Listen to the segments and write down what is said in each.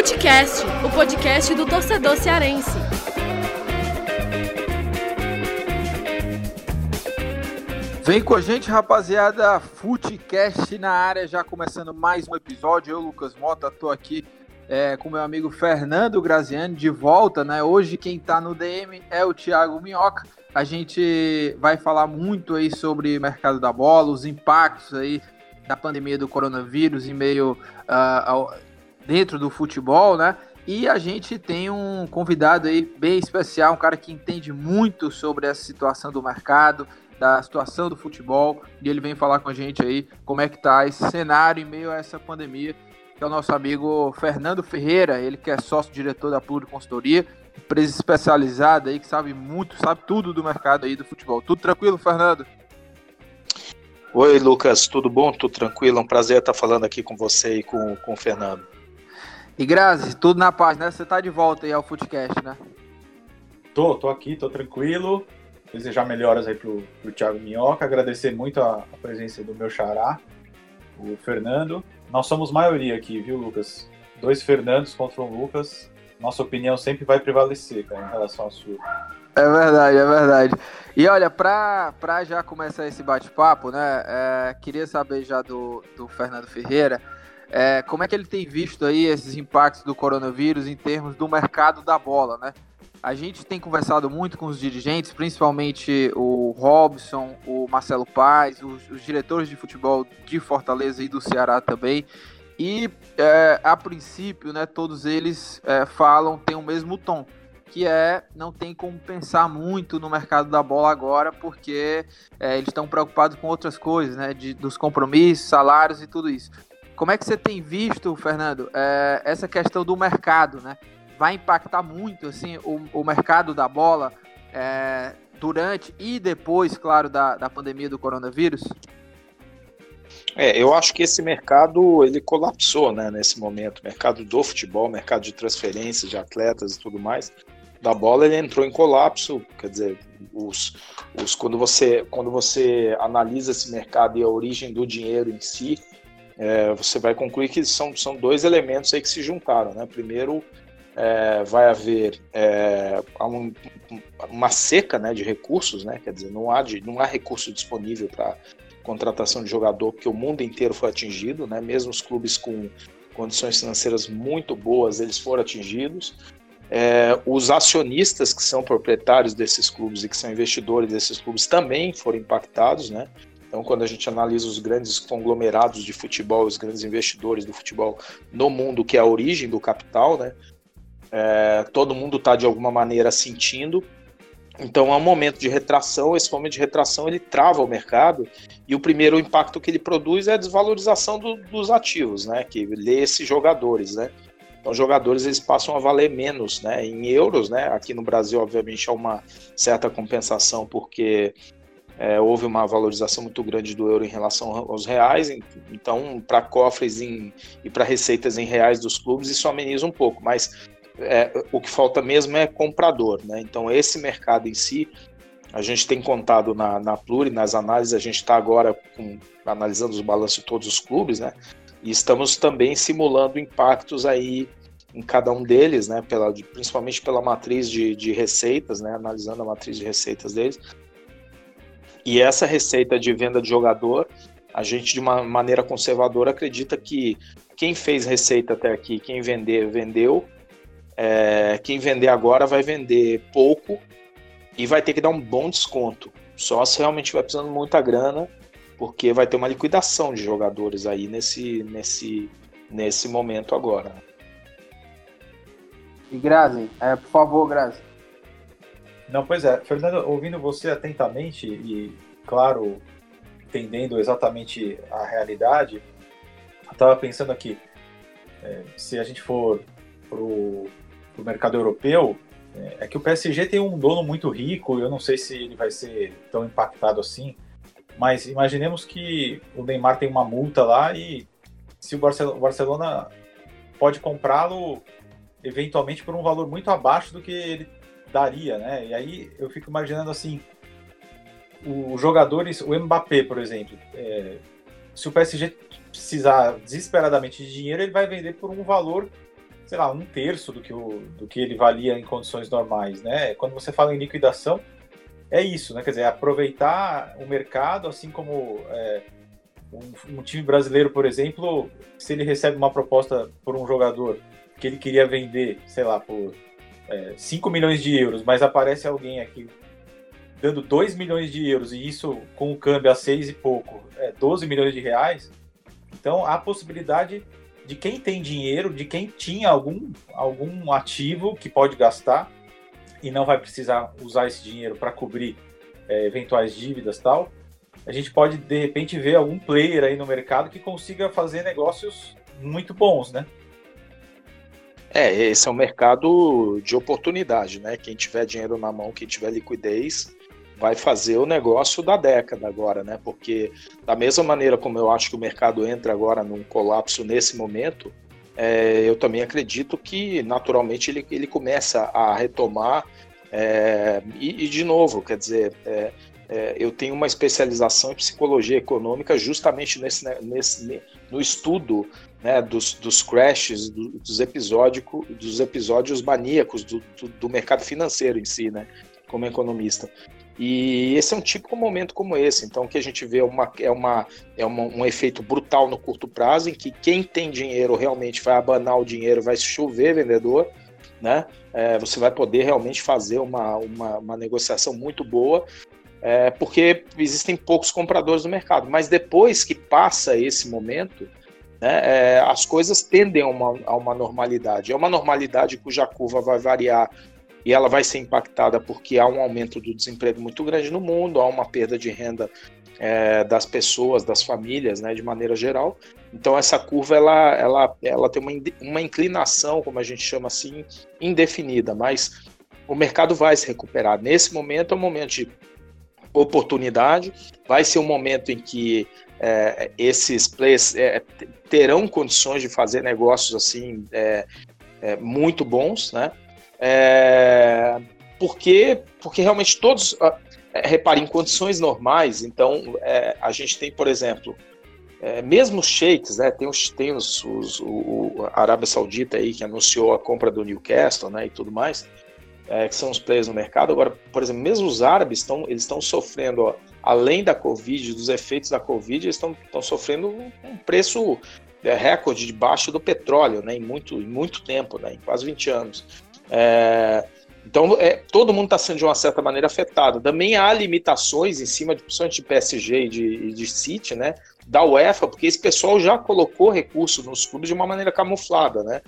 Futecast, o podcast do torcedor cearense. Vem com a gente, rapaziada. Futecast na área, já começando mais um episódio. Eu, Lucas Mota, tô aqui é, com meu amigo Fernando Graziani de volta, né? Hoje quem tá no DM é o Thiago Minhoca. A gente vai falar muito aí sobre mercado da bola, os impactos aí da pandemia do coronavírus em meio uh, ao, dentro do futebol, né? E a gente tem um convidado aí bem especial, um cara que entende muito sobre essa situação do mercado, da situação do futebol, e ele vem falar com a gente aí como é que tá esse cenário em meio a essa pandemia, que é o nosso amigo Fernando Ferreira, ele que é sócio-diretor da Pluri Consultoria, empresa especializada aí que sabe muito, sabe tudo do mercado aí do futebol. Tudo tranquilo, Fernando? Oi, Lucas, tudo bom? Tudo tranquilo? É um prazer estar falando aqui com você e com, com o Fernando. E Grazi, tudo na paz, né? Você tá de volta aí ao Footcast, né? Tô, tô aqui, tô tranquilo. Desejar melhoras aí pro, pro Thiago Minhoca, agradecer muito a, a presença do meu xará, o Fernando. Nós somos maioria aqui, viu, Lucas? Dois Fernandos contra um Lucas. Nossa opinião sempre vai prevalecer, cara, em relação à sua. É verdade, é verdade. E olha, pra, pra já começar esse bate-papo, né? É, queria saber já do, do Fernando Ferreira é, como é que ele tem visto aí esses impactos do coronavírus em termos do mercado da bola, né? A gente tem conversado muito com os dirigentes, principalmente o Robson, o Marcelo Paz, os, os diretores de futebol de Fortaleza e do Ceará também. E é, a princípio, né, todos eles é, falam, tem o mesmo tom, que é não tem como pensar muito no mercado da bola agora, porque é, eles estão preocupados com outras coisas, né, de, dos compromissos, salários e tudo isso. Como é que você tem visto, Fernando, é, essa questão do mercado, né? Vai impactar muito assim o, o mercado da bola é, durante e depois, claro, da, da pandemia do coronavírus? É, eu acho que esse mercado ele colapsou, né, nesse momento. Mercado do futebol, mercado de transferências de atletas e tudo mais. Da bola ele entrou em colapso, quer dizer, os, os quando você quando você analisa esse mercado e a origem do dinheiro em si, é, você vai concluir que são, são dois elementos aí que se juntaram. Né? Primeiro, é, vai haver é, um, uma seca né, de recursos, né? quer dizer, não há, de, não há recurso disponível para contratação de jogador, porque o mundo inteiro foi atingido, né? mesmo os clubes com condições financeiras muito boas, eles foram atingidos. É, os acionistas que são proprietários desses clubes e que são investidores desses clubes também foram impactados, né? Então, quando a gente analisa os grandes conglomerados de futebol, os grandes investidores do futebol no mundo, que é a origem do capital, né? É, todo mundo está de alguma maneira sentindo. Então, é um momento de retração. Esse momento de retração ele trava o mercado e o primeiro impacto que ele produz é a desvalorização do, dos ativos, né? Que lê esses jogadores, né? Então, jogadores eles passam a valer menos, né? Em euros, né? Aqui no Brasil, obviamente, há uma certa compensação porque é, houve uma valorização muito grande do euro em relação aos reais, então para cofres em, e para receitas em reais dos clubes isso ameniza um pouco, mas é, o que falta mesmo é comprador, né? Então esse mercado em si, a gente tem contado na, na Pluri, nas análises, a gente está agora com, analisando os balanços de todos os clubes, né? E estamos também simulando impactos aí em cada um deles, né? Pela, principalmente pela matriz de, de receitas, né? Analisando a matriz de receitas deles e essa receita de venda de jogador, a gente, de uma maneira conservadora, acredita que quem fez receita até aqui, quem vender, vendeu. É, quem vender agora vai vender pouco e vai ter que dar um bom desconto. Só se realmente vai precisando muita grana, porque vai ter uma liquidação de jogadores aí nesse, nesse, nesse momento agora. E Grazi, é, por favor, Grazi. Não, pois é. Fernando, ouvindo você atentamente e, claro, entendendo exatamente a realidade, eu estava pensando aqui, é, se a gente for para o mercado europeu, é, é, que o PSG tem um dono muito rico, eu não sei se ele vai ser tão impactado assim, mas imaginemos que o Neymar tem uma multa lá e se o Barcelona, o Barcelona pode comprá-lo eventualmente por um valor muito abaixo do que ele daria, né? E aí eu fico imaginando assim, os jogadores, o Mbappé, por exemplo, é, se o PSG precisar desesperadamente de dinheiro, ele vai vender por um valor sei lá, um terço do que, o, do que ele valia em condições normais, né? Quando você fala em liquidação, é isso, né? Quer dizer, aproveitar o mercado, assim como é, um, um, time brasileiro, por exemplo, se ele recebe uma proposta por um jogador que ele queria vender, sei lá, por é, 5 milhões de euros, mas aparece alguém aqui dando 2 milhões de euros e isso com o câmbio a 6 e pouco, é 12 milhões de reais, então há possibilidade de quem tem dinheiro, de quem tinha algum, algum ativo que pode gastar e não vai precisar usar esse dinheiro para cobrir é, eventuais dívidas tal, a gente pode de repente ver algum player aí no mercado que consiga fazer negócios muito bons, né? É, esse é um mercado de oportunidade, né? Quem tiver dinheiro na mão, quem tiver liquidez, vai fazer o negócio da década agora, né? Porque da mesma maneira como eu acho que o mercado entra agora num colapso nesse momento, é, eu também acredito que naturalmente ele, ele começa a retomar é, e, e, de novo, quer dizer, é, é eu tenho uma especialização em psicologia econômica justamente nesse, nesse no estudo né, dos, dos crashes, do, dos, episódico, dos episódios maníacos do, do, do mercado financeiro em si, né, como economista. E esse é um típico momento como esse, então que a gente vê uma, é, uma, é uma, um efeito brutal no curto prazo, em que quem tem dinheiro realmente vai abanar o dinheiro, vai chover vendedor, né? É, você vai poder realmente fazer uma, uma, uma negociação muito boa, é, porque existem poucos compradores no mercado. Mas depois que passa esse momento, né, é, as coisas tendem a uma, a uma normalidade. É uma normalidade cuja curva vai variar e ela vai ser impactada porque há um aumento do desemprego muito grande no mundo, há uma perda de renda é, das pessoas, das famílias, né, de maneira geral. Então essa curva ela, ela, ela tem uma, uma inclinação, como a gente chama assim, indefinida, mas o mercado vai se recuperar. Nesse momento é um momento de oportunidade, vai ser um momento em que é, esses players é, terão condições de fazer negócios assim é, é muito bons, né? É, porque, porque realmente todos, uh, repare, em condições normais, então é, a gente tem, por exemplo, é, mesmo os sheiks, né, tem, os, tem os, os, o, a Arábia Saudita aí que anunciou a compra do Newcastle né, e tudo mais, é, que são os players no mercado. Agora, por exemplo, mesmo os árabes estão eles estão sofrendo, ó, além da Covid, dos efeitos da Covid, eles estão, sofrendo um preço é, recorde debaixo do petróleo né, em, muito, em muito tempo, né, em quase 20 anos. É, então, é, todo mundo está sendo de uma certa maneira afetado. Também há limitações em cima, de, principalmente de PSG e de, de City, né, da UEFA, porque esse pessoal já colocou recursos nos clubes de uma maneira camuflada, né?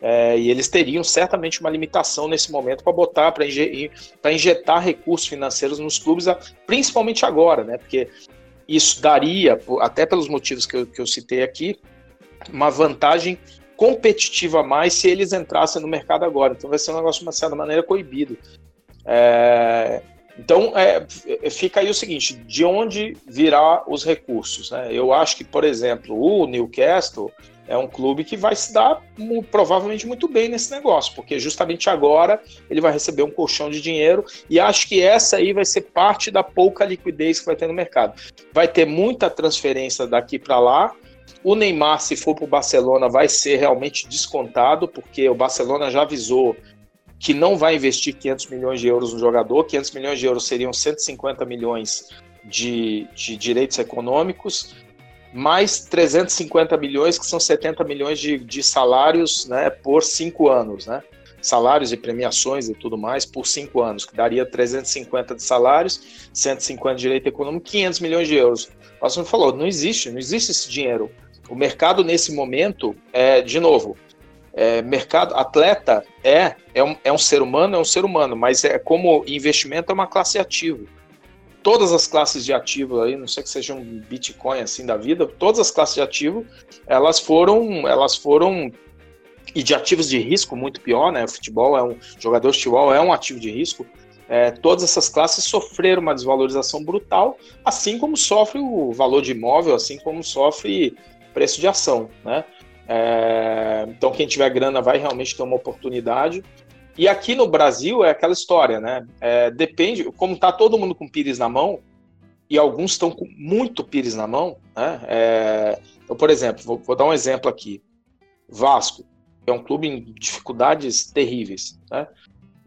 É, e eles teriam certamente uma limitação nesse momento para botar, para injetar, recursos financeiros nos clubes, principalmente agora, né? Porque isso daria, até pelos motivos que eu, que eu citei aqui, uma vantagem competitiva a mais se eles entrassem no mercado agora. Então vai ser um negócio de uma certa maneira coibido. É, então é, fica aí o seguinte: de onde virá os recursos? Né? Eu acho que, por exemplo, o Newcastle é um clube que vai se dar provavelmente muito bem nesse negócio, porque justamente agora ele vai receber um colchão de dinheiro e acho que essa aí vai ser parte da pouca liquidez que vai ter no mercado. Vai ter muita transferência daqui para lá, o Neymar, se for para o Barcelona, vai ser realmente descontado, porque o Barcelona já avisou que não vai investir 500 milhões de euros no jogador. 500 milhões de euros seriam 150 milhões de, de direitos econômicos, mais 350 milhões, que são 70 milhões de, de salários né, por cinco anos. Né? Salários e premiações e tudo mais por cinco anos, que daria 350 de salários, 150 de direito econômico, 500 milhões de euros. O Assunto falou, não existe, não existe esse dinheiro. O mercado nesse momento, é, de novo, é, mercado atleta é é um, é um ser humano, é um ser humano, mas é como investimento é uma classe ativo. Todas as classes de ativo aí, não sei que seja um Bitcoin assim da vida, todas as classes de ativo, elas foram, elas foram e de ativos de risco muito pior, né? O futebol é um jogador de futebol é um ativo de risco. É, todas essas classes sofreram uma desvalorização brutal, assim como sofre o valor de imóvel, assim como sofre preço de ação, né? É, então quem tiver grana vai realmente ter uma oportunidade. E aqui no Brasil é aquela história, né? É, depende, como está todo mundo com pires na mão, e alguns estão com muito pires na mão, né? É, então, por exemplo, vou, vou, dar um exemplo aqui. Vasco. É um clube em dificuldades terríveis, né?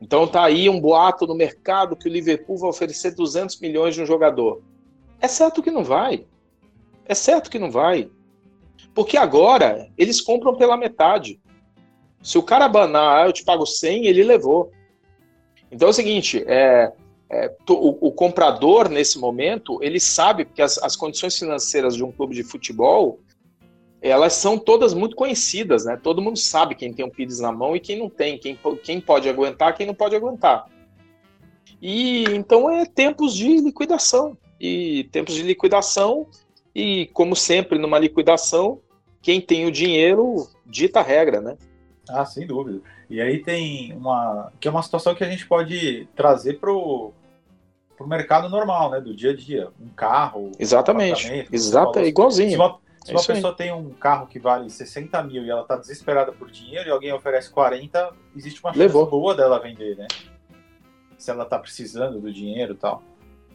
Então tá aí um boato no mercado que o Liverpool vai oferecer 200 milhões de um jogador. É certo que não vai. É certo que não vai. Porque agora eles compram pela metade. Se o cara banar, ah, eu te pago 100, ele levou. Então é o seguinte, é, é, o, o, comprador, nesse momento, ele sabe que as, as, condições financeiras de um clube de futebol, elas são todas muito conhecidas, né? Todo mundo sabe quem tem um Pires na mão e quem não tem, quem, quem pode aguentar, quem não pode aguentar. E então é tempos de liquidação. E tempos de liquidação, e como sempre numa liquidação, quem tem o dinheiro dita a regra, né? Ah, sem dúvida. E aí tem uma. que é uma situação que a gente pode trazer pro, pro mercado normal, né? Do dia a dia. Um carro. Exatamente. Um Exato, é igualzinho. Se uma, se uma é pessoa aí. tem um carro que vale 60 mil e ela tá desesperada por dinheiro e alguém oferece 40, existe uma chance Levou. boa dela vender, né? Se ela tá precisando do dinheiro e tal.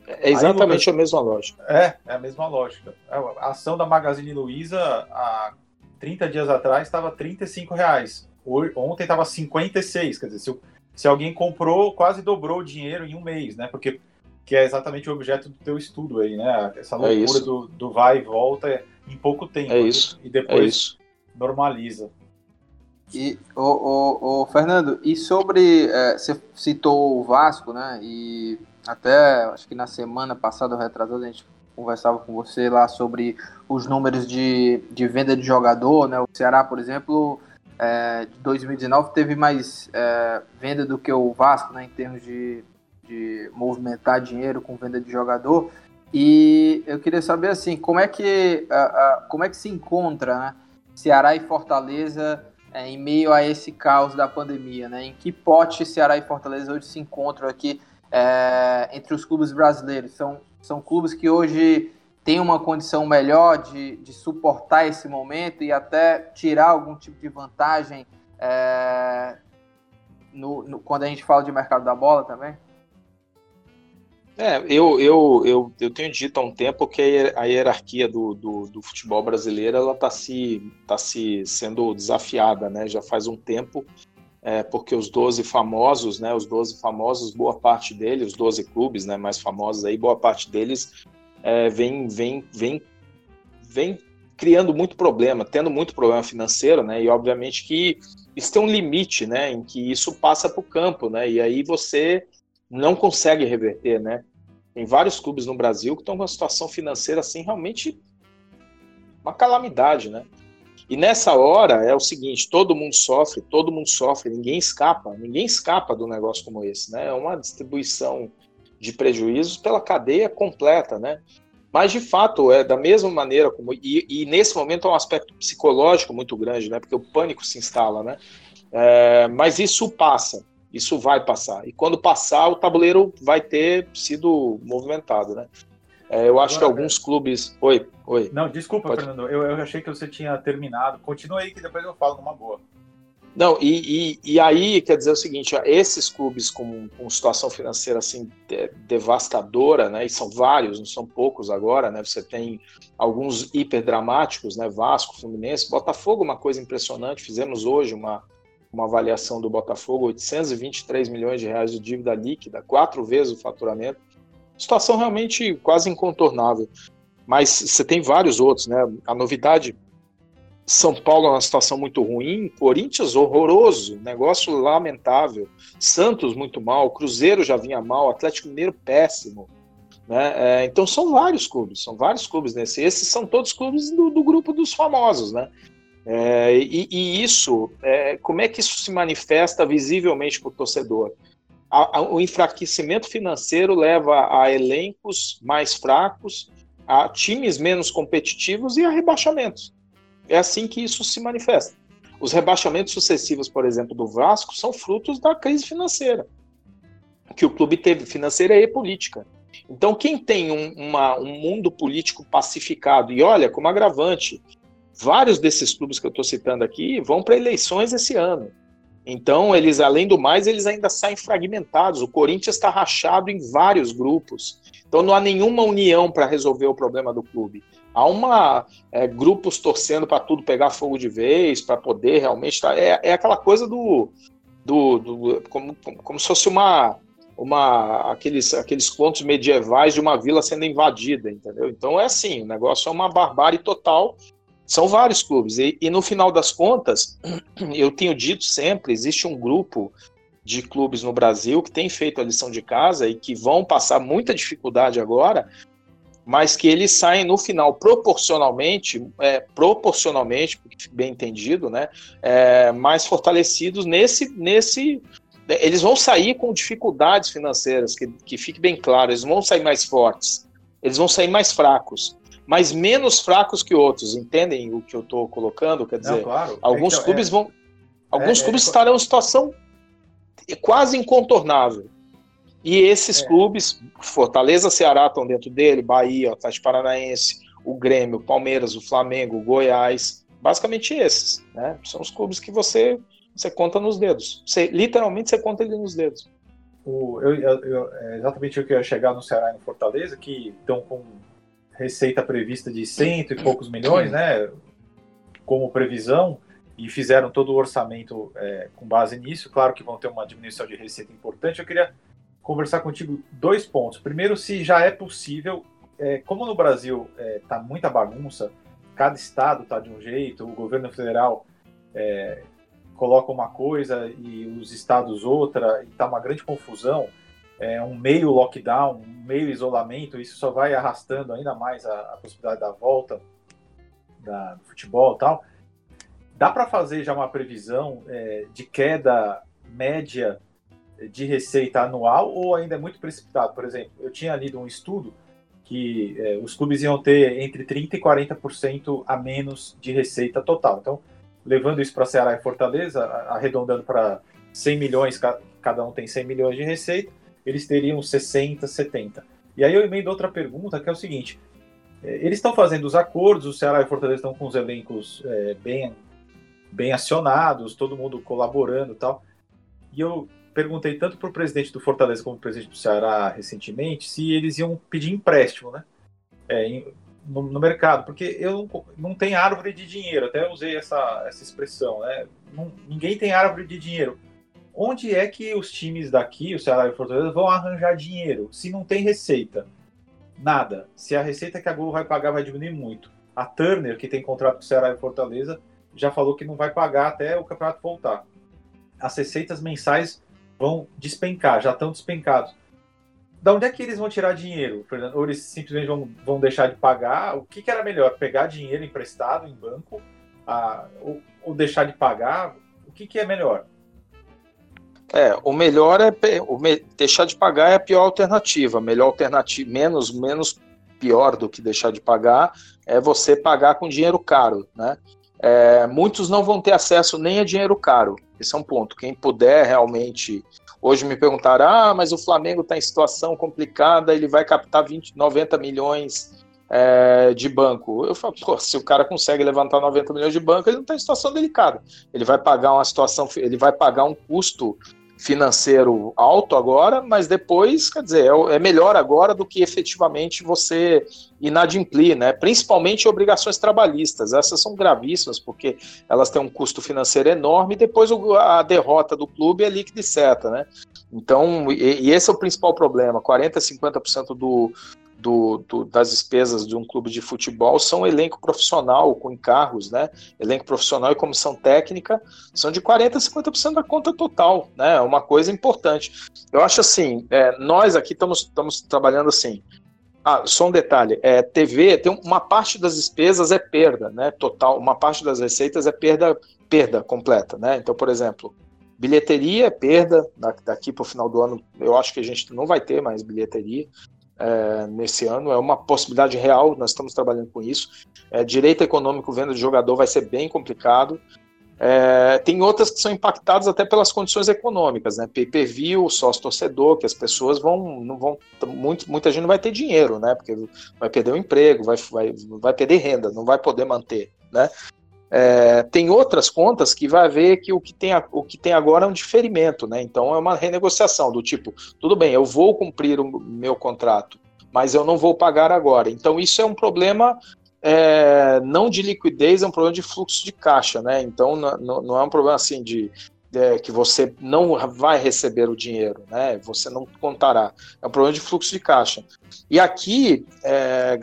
É exatamente aí, a mesma lógica. É, é a mesma lógica. A ação da Magazine Luiza há 30 dias atrás estava 35 reais. Ontem estava 56, quer dizer, se, se alguém comprou, quase dobrou o dinheiro em um mês, né? Porque que é exatamente o objeto do teu estudo aí, né? Essa é loucura é do, do vai e volta em pouco tempo. É isso. E depois é normaliza. E, o, o, o, Fernando, e sobre. É, você citou o Vasco, né? E até acho que na semana passada, retrasada, a gente conversava com você lá sobre os números de, de venda de jogador, né? O Ceará, por exemplo, é, de 2019 teve mais é, venda do que o Vasco, né, em termos de, de movimentar dinheiro com venda de jogador. E eu queria saber assim, como é que, como é que se encontra né, Ceará e Fortaleza é, em meio a esse caos da pandemia, né? Em que pote Ceará e Fortaleza hoje se encontram aqui é, entre os clubes brasileiros? São, são clubes que hoje tem uma condição melhor de, de suportar esse momento e até tirar algum tipo de vantagem é, no, no, quando a gente fala de mercado da bola também? É, eu, eu, eu, eu tenho dito há um tempo que a hierarquia do, do, do futebol brasileiro ela está se, tá se sendo desafiada, né? Já faz um tempo, é, porque os 12 famosos, né? Os 12 famosos, boa parte deles, os 12 clubes né, mais famosos aí, boa parte deles é, vem, vem, vem, vem criando muito problema, tendo muito problema financeiro, né? E obviamente que isso tem um limite, né? Em que isso passa para o campo, né? E aí você não consegue reverter, né? Tem vários clubes no Brasil que estão com uma situação financeira assim realmente uma calamidade, né? E nessa hora é o seguinte, todo mundo sofre, todo mundo sofre, ninguém escapa, ninguém escapa do negócio como esse, né? É uma distribuição de prejuízos pela cadeia completa, né? Mas de fato é da mesma maneira como e, e nesse momento é um aspecto psicológico muito grande, né? Porque o pânico se instala, né? É, mas isso passa, isso vai passar. E quando passar, o tabuleiro vai ter sido movimentado, né? É, eu acho Agora, que alguns clubes. Oi, oi. Não, desculpa, Pode... Fernando. Eu, eu achei que você tinha terminado. Continua aí que depois eu falo numa boa. Não, e, e, e, aí quer dizer o seguinte: esses clubes com, com situação financeira assim de, devastadora, né? E são vários, não são poucos agora, né? Você tem alguns hiperdramáticos, né? Vasco, Fluminense, Botafogo, uma coisa impressionante. Fizemos hoje uma, uma avaliação do Botafogo, 823 milhões de reais de dívida líquida, quatro vezes o faturamento. Situação realmente quase incontornável. Mas você tem vários outros, né? A novidade são Paulo é uma situação muito ruim, Corinthians horroroso, negócio lamentável, Santos muito mal, Cruzeiro já vinha mal, Atlético Mineiro péssimo. Né? É, então são vários clubes, são vários clubes nesse. Esses são todos clubes do, do grupo dos famosos, né? É, e, e, isso, é, como é que isso se manifesta visivelmente para o torcedor? A, a, o enfraquecimento financeiro leva a elencos mais fracos, a times menos competitivos e a rebaixamentos. É assim que isso se manifesta. Os rebaixamentos sucessivos, por exemplo, do Vasco, são frutos da crise financeira que o clube teve, financeira e política. Então, quem tem um, uma, um mundo político pacificado, e olha, como agravante, vários desses clubes que eu estou citando aqui vão para eleições esse ano. Então, eles, além do mais, eles ainda saem fragmentados. O Corinthians está rachado em vários grupos. Então, não há nenhuma união para resolver o problema do clube. Há uma é, grupos torcendo para tudo pegar fogo de vez, para poder realmente. Tá, é, é aquela coisa do, do, do como, como se fosse uma uma aqueles aqueles contos medievais de uma vila sendo invadida, entendeu? Então é assim, o negócio é uma barbárie total são vários clubes. E, e, no final das contas, eu tenho dito sempre: existe um grupo de clubes no Brasil que tem feito a lição de casa e que vão passar muita dificuldade agora, mas que eles saem no final proporcionalmente, é, proporcionalmente, bem entendido, né, é, mais fortalecidos nesse, nesse. Eles vão sair com dificuldades financeiras, que, que fique bem claro, eles vão sair mais fortes, eles vão sair mais fracos mas menos fracos que outros. Entendem o que eu estou colocando? Quer dizer, Não, claro. alguns então, clubes é, vão. Alguns é, clubes é, estarão em situação quase incontornável. E esses é. clubes, Fortaleza, Ceará estão dentro dele, Bahia, Atlético Paranaense, o Grêmio, o Palmeiras, o Flamengo, o Goiás, basicamente esses, né? São os clubes que você você conta nos dedos. Você, literalmente você conta ele nos dedos. O, eu, eu, é exatamente o que eu ia chegar no Ceará e no Fortaleza, que estão com receita prevista de cento e poucos milhões, né, como previsão, e fizeram todo o orçamento é, com base nisso. Claro que vão ter uma diminuição de receita importante. Eu queria conversar contigo dois pontos. Primeiro, se já é possível, é, como no Brasil está é, muita bagunça, cada estado está de um jeito, o governo federal é, coloca uma coisa e os estados outra, e está uma grande confusão é, um meio lockdown, um meio isolamento, isso só vai arrastando ainda mais a, a possibilidade da volta da, do futebol e tal. Dá para fazer já uma previsão é, de queda média de receita anual ou ainda é muito precipitado? Por exemplo, eu tinha lido um estudo que é, os clubes iam ter entre 30% e 40% a menos de receita total. Então, levando isso para Ceará e Fortaleza, arredondando para 100 milhões, cada um tem 100 milhões de receita, eles teriam 60, 70. E aí eu emendo outra pergunta, que é o seguinte: é, eles estão fazendo os acordos, o Ceará e Fortaleza estão com os elencos é, bem, bem acionados, todo mundo colaborando e tal. E eu perguntei tanto para o presidente do Fortaleza como o presidente do Ceará recentemente se eles iam pedir empréstimo, né? É, no, no, mercado, porque eu não, tenho árvore de dinheiro, até usei essa, essa expressão, né? Não, ninguém tem árvore de dinheiro onde é que os times daqui, o Ceará e o Fortaleza, vão arranjar dinheiro se não tem receita? Nada. Se a receita que a Globo vai pagar vai diminuir muito. A Turner, que tem contrato com o Ceará e Fortaleza, já falou que não vai pagar até o campeonato voltar. As receitas mensais vão despencar, já estão despencados. Da onde é que eles vão tirar dinheiro, Fernando? Ou eles simplesmente vão, vão deixar de pagar? O que, que era melhor? Pegar dinheiro emprestado em banco? A, ou, ou deixar de pagar? O que, que é melhor? É, o melhor é o me, deixar de pagar é a pior alternativa. Melhor alternativa, menos menos pior do que deixar de pagar é você pagar com dinheiro caro, né? É, muitos não vão ter acesso nem a dinheiro caro. Esse é um ponto. Quem puder realmente. Hoje me perguntaram: ah, mas o Flamengo está em situação complicada, ele vai captar 20, 90 milhões é, de banco. Eu falo, pô, se o cara consegue levantar 90 milhões de banco, ele não está em situação delicada. Ele vai pagar uma situação, ele vai pagar um custo financeiro alto agora, mas depois, quer dizer, é, é melhor agora do que efetivamente você inadimplir, né? Principalmente obrigações trabalhistas. Essas são gravíssimas, porque elas têm um custo financeiro enorme e depois a derrota do clube é líquida e certa, né? Então, e, e esse é o principal problema: 40%, 50% do, do, do, das despesas de um clube de futebol são elenco profissional com encargos, né? Elenco profissional e comissão técnica são de 40% a 50% da conta total, né? É uma coisa importante. Eu acho assim, é, nós aqui estamos trabalhando assim. Ah, só um detalhe, é, TV tem uma parte das despesas é perda, né? Total, uma parte das receitas é perda, perda completa, né? Então, por exemplo, bilheteria é perda daqui para o final do ano. Eu acho que a gente não vai ter mais bilheteria é, nesse ano, é uma possibilidade real, nós estamos trabalhando com isso. É, direito econômico, venda de jogador vai ser bem complicado. É, tem outras que são impactadas até pelas condições econômicas, né? Pay-per-view, sócio-torcedor, que as pessoas vão, não vão, muito, muita gente não vai ter dinheiro, né? Porque vai perder o emprego, vai, vai, vai perder renda, não vai poder manter, né? É, tem outras contas que vai ver que o que, tem, o que tem agora é um diferimento, né? Então é uma renegociação do tipo, tudo bem, eu vou cumprir o meu contrato, mas eu não vou pagar agora. Então isso é um problema é, não de liquidez, é um problema de fluxo de caixa, né? Então não, não é um problema assim de é, que você não vai receber o dinheiro, né? Você não contará. É um problema de fluxo de caixa. E aqui, é,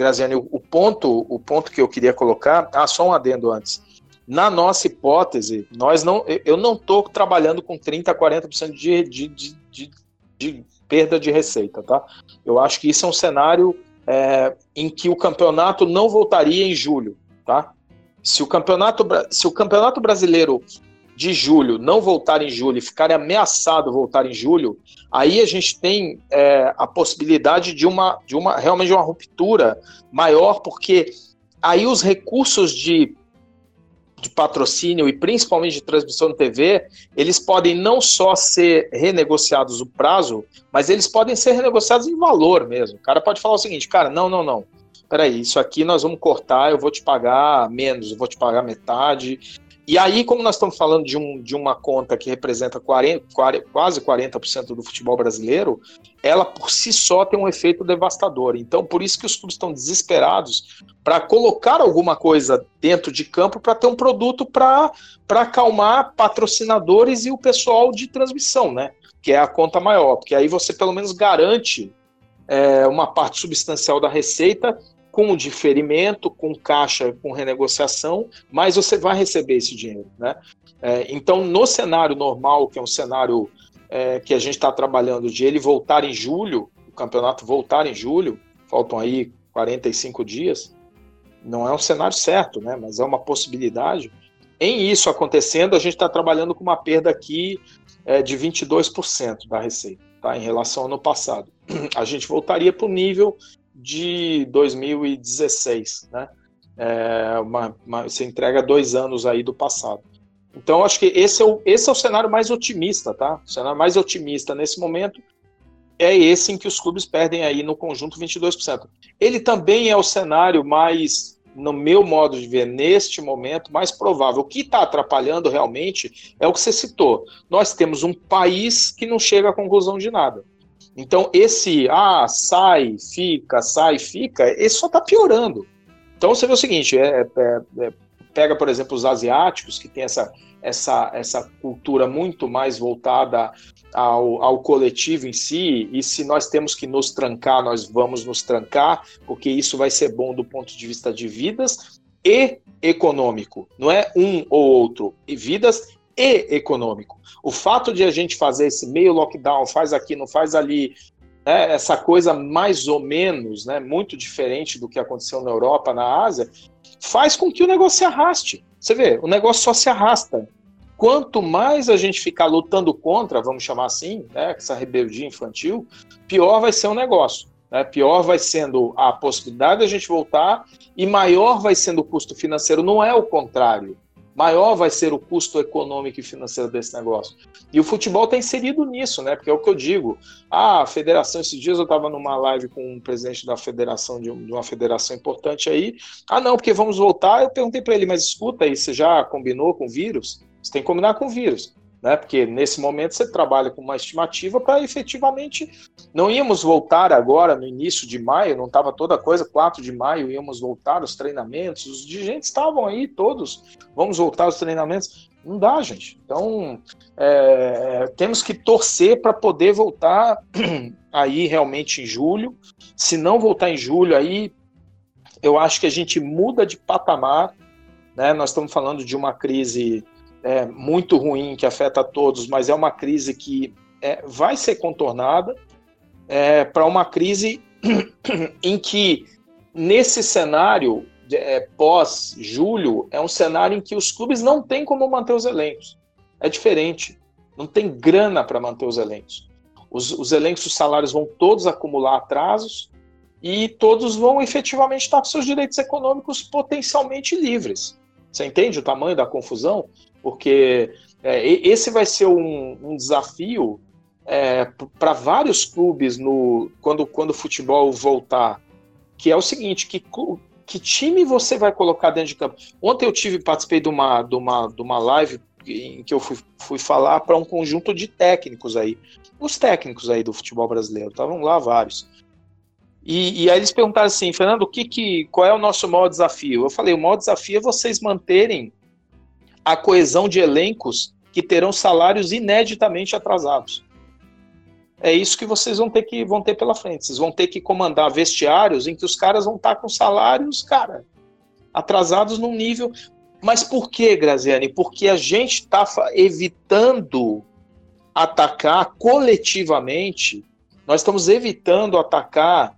o ponto, o ponto que eu queria colocar, ah, só um adendo antes. Na nossa hipótese, nós não, eu não estou trabalhando com 30%, 40% de, de, de, de, de perda de receita, tá? Eu acho que isso é um cenário é, em que o campeonato não voltaria em julho, tá? Se o campeonato, se o campeonato brasileiro de julho não voltar em julho e ficar ameaçado voltar em julho, aí a gente tem é, a possibilidade de uma, de uma realmente uma ruptura maior, porque aí os recursos de, de patrocínio e principalmente de transmissão de TV, eles podem não só ser renegociados o prazo, mas eles podem ser renegociados em valor mesmo. O cara pode falar o seguinte, cara, não, não, não. Peraí, isso aqui nós vamos cortar, eu vou te pagar menos, eu vou te pagar metade, e aí, como nós estamos falando de, um, de uma conta que representa 40, 40, quase 40% do futebol brasileiro, ela por si só tem um efeito devastador. Então, por isso que os clubes estão desesperados para colocar alguma coisa dentro de campo para ter um produto para acalmar patrocinadores e o pessoal de transmissão, né? Que é a conta maior, porque aí você pelo menos garante é, uma parte substancial da receita com diferimento, com caixa, com renegociação, mas você vai receber esse dinheiro. Né? É, então, no cenário normal, que é um cenário é, que a gente está trabalhando de ele voltar em julho, o campeonato voltar em julho, faltam aí 45 dias, não é um cenário certo, né? mas é uma possibilidade. Em isso acontecendo, a gente está trabalhando com uma perda aqui é, de 22% da receita, tá? em relação ao ano passado. A gente voltaria para o nível de 2016, né? É uma, uma, você entrega dois anos aí do passado. Então, acho que esse é, o, esse é o cenário mais otimista, tá? O cenário mais otimista nesse momento é esse em que os clubes perdem aí no conjunto 22%. Ele também é o cenário mais, no meu modo de ver, neste momento, mais provável. O que está atrapalhando realmente é o que você citou. Nós temos um país que não chega à conclusão de nada. Então, esse, ah, sai, fica, sai, fica, esse só está piorando. Então, você vê o seguinte: é, é, é, pega, por exemplo, os asiáticos, que tem essa, essa, essa cultura muito mais voltada ao, ao coletivo em si, e se nós temos que nos trancar, nós vamos nos trancar, porque isso vai ser bom do ponto de vista de vidas e econômico. Não é um ou outro, e vidas e econômico. O fato de a gente fazer esse meio lockdown, faz aqui, não faz ali, né, essa coisa mais ou menos, né, muito diferente do que aconteceu na Europa, na Ásia, faz com que o negócio se arraste. Você vê, o negócio só se arrasta. Quanto mais a gente ficar lutando contra, vamos chamar assim, né, essa rebeldia infantil, pior vai ser o negócio. Né? Pior vai sendo a possibilidade de a gente voltar e maior vai sendo o custo financeiro. Não é o contrário maior vai ser o custo econômico e financeiro desse negócio. E o futebol está inserido nisso, né? Porque é o que eu digo. Ah, a federação, esses dias eu estava numa live com um presidente da federação, de uma federação importante aí. Ah, não, porque vamos voltar. Eu perguntei para ele, mas escuta aí, você já combinou com o vírus? Você tem que combinar com o vírus né? Porque nesse momento você trabalha com uma estimativa para efetivamente não íamos voltar agora no início de maio, não estava toda coisa, 4 de maio íamos voltar os treinamentos, os dirigentes estavam aí todos, vamos voltar os treinamentos. Não dá, gente. Então, é, temos que torcer para poder voltar aí realmente em julho. Se não voltar em julho, aí eu acho que a gente muda de patamar. Né? Nós estamos falando de uma crise é, muito ruim que afeta a todos, mas é uma crise que é, vai ser contornada é, para uma crise em que, nesse cenário é, pós-julho, é um cenário em que os clubes não têm como manter os elencos. É diferente. Não tem grana para manter os elencos. Os, os elencos, os salários vão todos acumular atrasos e todos vão efetivamente estar com seus direitos econômicos potencialmente livres. Você entende o tamanho da confusão? Porque é, esse vai ser um, um desafio é, para vários clubes no quando, quando o futebol voltar, que é o seguinte, que Que time você vai colocar dentro de campo? Ontem eu tive, participei de uma, de uma, de uma live em que eu fui, fui falar para um conjunto de técnicos aí. Os técnicos aí do futebol brasileiro, estavam lá vários. E, e, aí eles perguntaram assim, Fernando, o que, que, qual é o nosso maior desafio? Eu falei, o maior desafio é vocês manterem a coesão de elencos que terão salários ineditamente atrasados. É isso que vocês vão ter que vão ter pela frente. Vocês vão ter que comandar vestiários em que os caras vão estar com salários, cara, atrasados num nível. Mas por que, Graziani? Porque a gente está evitando atacar coletivamente. Nós estamos evitando atacar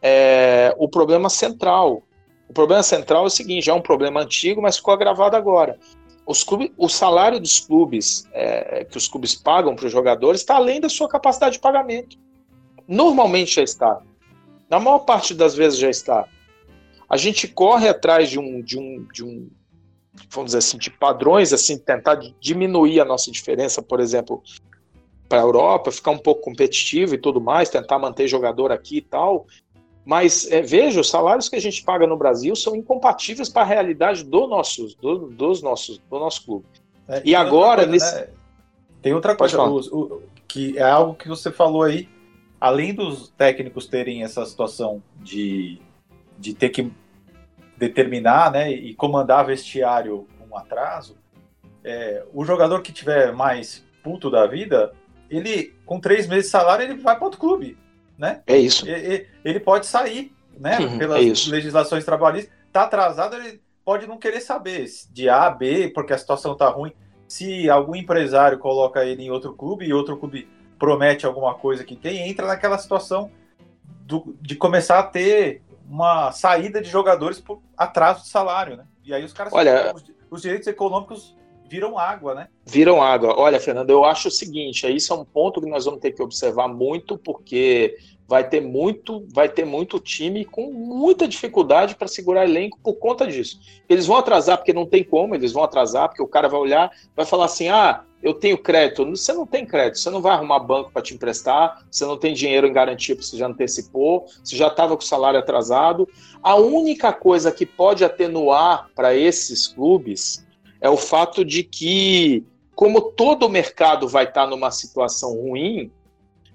é, o problema central. O problema central é o seguinte: já é um problema antigo, mas ficou agravado agora os clubes, o salário dos clubes é, que os clubes pagam para os jogadores está além da sua capacidade de pagamento. Normalmente já está. Na maior parte das vezes já está. A gente corre atrás de um, de um, de um vamos dizer assim, de padrões, assim, tentar diminuir a nossa diferença, por exemplo, para a Europa, ficar um pouco competitivo e tudo mais, tentar manter jogador aqui e tal. Mas é, veja, os salários que a gente paga no Brasil são incompatíveis para a realidade do nossos, do, dos nossos, do nosso clube. É, e, agora, coisa, nesse... né? tem outra coisa o, o, que é algo que você falou aí, além dos técnicos terem essa situação de, de ter que determinar né, e comandar vestiário com atraso, é, o jogador que tiver mais puto da vida, ele com três meses de salário ele vai para outro clube né? É isso. Ele, ele pode sair, né? Uhum, pelas é legislações trabalhistas. Está atrasado, ele pode não querer saber de A a B, porque a situação está ruim. Se algum empresário coloca ele em outro clube e outro clube promete alguma coisa que tem, entra naquela situação do, de começar a ter uma saída de jogadores por atraso de salário, né? E aí os caras Olha, os, os direitos econômicos viram água, né? Viram água. Olha, Fernando, eu acho o seguinte, isso é um ponto que nós vamos ter que observar muito, porque vai ter muito, vai ter muito time com muita dificuldade para segurar elenco por conta disso. Eles vão atrasar porque não tem como, eles vão atrasar porque o cara vai olhar, vai falar assim: "Ah, eu tenho crédito". Você não tem crédito, você não vai arrumar banco para te emprestar, você não tem dinheiro em garantia para você já antecipou, você já estava com o salário atrasado. A única coisa que pode atenuar para esses clubes é o fato de que, como todo mercado vai estar numa situação ruim,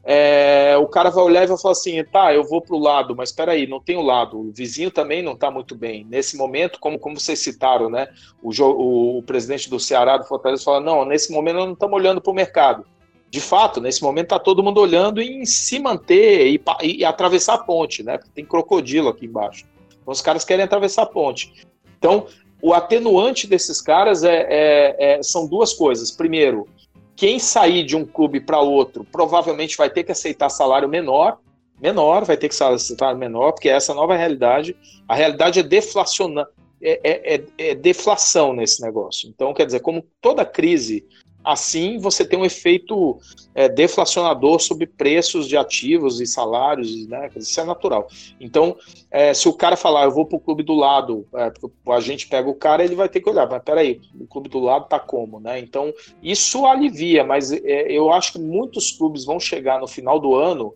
é, o cara vai olhar e vai falar assim, tá, eu vou para o lado, mas espera aí, não tem o lado, o vizinho também não está muito bem. Nesse momento, como, como vocês citaram, né, o, o, o presidente do Ceará, do Fortaleza, fala, não, nesse momento nós não estamos olhando para o mercado. De fato, nesse momento está todo mundo olhando em se manter e, e, e atravessar a ponte, né, porque tem crocodilo aqui embaixo. Então os caras querem atravessar a ponte. Então, o atenuante desses caras é, é, é, são duas coisas. Primeiro, quem sair de um clube para outro provavelmente vai ter que aceitar salário menor, menor, vai ter que aceitar menor, porque é essa nova realidade. A realidade é deflacionar, é, é, é, é deflação nesse negócio. Então, quer dizer, como toda crise Assim, você tem um efeito é, deflacionador sobre preços de ativos e salários, né? Isso é natural. Então, é, se o cara falar, eu vou para o clube do lado, é, a gente pega o cara, ele vai ter que olhar, mas peraí, o clube do lado tá como, né? Então, isso alivia, mas é, eu acho que muitos clubes vão chegar no final do ano,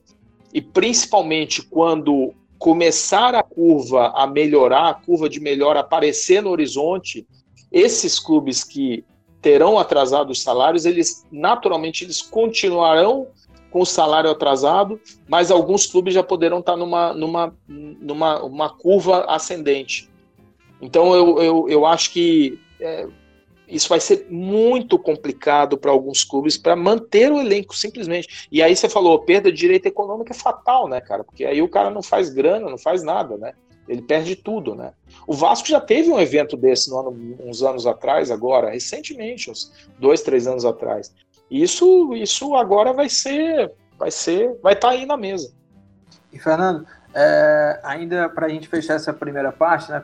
e principalmente quando começar a curva a melhorar, a curva de melhora aparecer no horizonte, esses clubes que terão atrasado os salários, eles naturalmente eles continuarão com o salário atrasado, mas alguns clubes já poderão estar numa, numa, numa uma curva ascendente. Então eu, eu, eu acho que é, isso vai ser muito complicado para alguns clubes para manter o elenco simplesmente. E aí você falou, perda de direito econômico é fatal, né, cara? Porque aí o cara não faz grana, não faz nada, né? Ele perde tudo, né? O Vasco já teve um evento desse no ano, uns anos atrás, agora, recentemente, uns dois, três anos atrás. Isso, isso agora vai ser, vai ser, vai estar tá aí na mesa. E Fernando, é, ainda para a gente fechar essa primeira parte, né,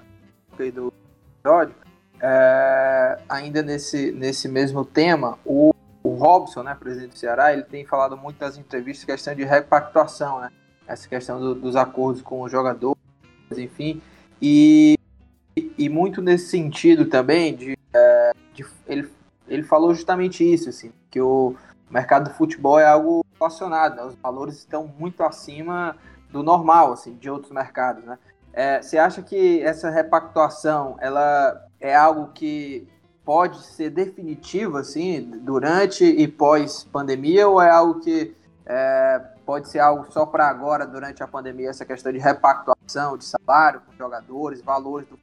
do episódio, é, ainda nesse, nesse mesmo tema, o, o Robson, né, presidente do Ceará, ele tem falado muito nas entrevistas questão de repactuação, né? Essa questão do, dos acordos com o jogador enfim. E, e muito nesse sentido também, de, é, de, ele, ele falou justamente isso, assim, que o mercado do futebol é algo relacionado, né? os valores estão muito acima do normal, assim, de outros mercados, né? É, você acha que essa repactuação ela é algo que pode ser definitivo assim durante e pós pandemia ou é algo que é, pode ser algo só para agora durante a pandemia essa questão de repactuação de salário com jogadores valores do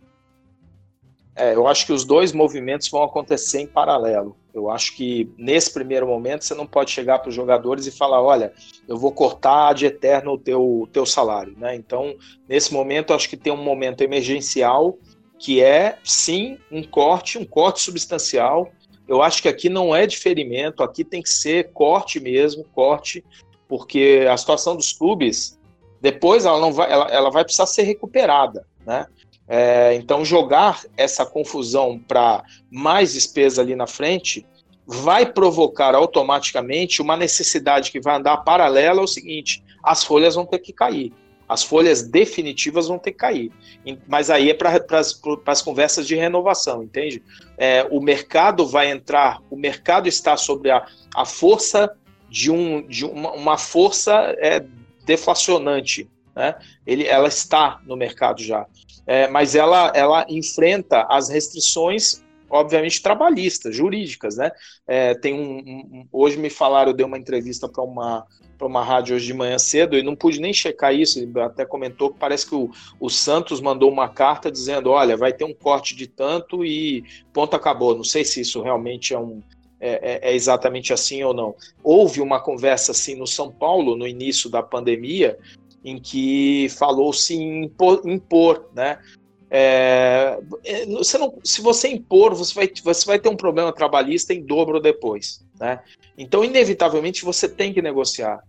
é, eu acho que os dois movimentos vão acontecer em paralelo. Eu acho que nesse primeiro momento você não pode chegar para os jogadores e falar, olha, eu vou cortar de eterno o teu, teu salário. Né? Então, nesse momento, acho que tem um momento emergencial que é, sim, um corte, um corte substancial. Eu acho que aqui não é diferimento, aqui tem que ser corte mesmo, corte, porque a situação dos clubes, depois ela não vai, ela, ela vai precisar ser recuperada, né? É, então, jogar essa confusão para mais despesa ali na frente vai provocar automaticamente uma necessidade que vai andar paralela ao seguinte: as folhas vão ter que cair. As folhas definitivas vão ter que cair. Mas aí é para as conversas de renovação, entende? É, o mercado vai entrar, o mercado está sobre a, a força de, um, de uma, uma força é, deflacionante. Né? Ele, ela está no mercado já é, mas ela, ela enfrenta as restrições, obviamente, trabalhistas, jurídicas, né? É, tem um, um, hoje me falaram, eu dei uma entrevista para uma para uma rádio hoje de manhã cedo e não pude nem checar isso. Até comentou que parece que o, o Santos mandou uma carta dizendo: olha, vai ter um corte de tanto e ponto acabou. Não sei se isso realmente é um, é, é, é, exatamente assim ou não. Houve uma conversa assim no São Paulo no início da pandemia, em que falou-se em impor, impor né? É, é, você não, se você impor, você vai, você vai ter um problema trabalhista em dobro depois. Né? Então, inevitavelmente, você tem que negociar.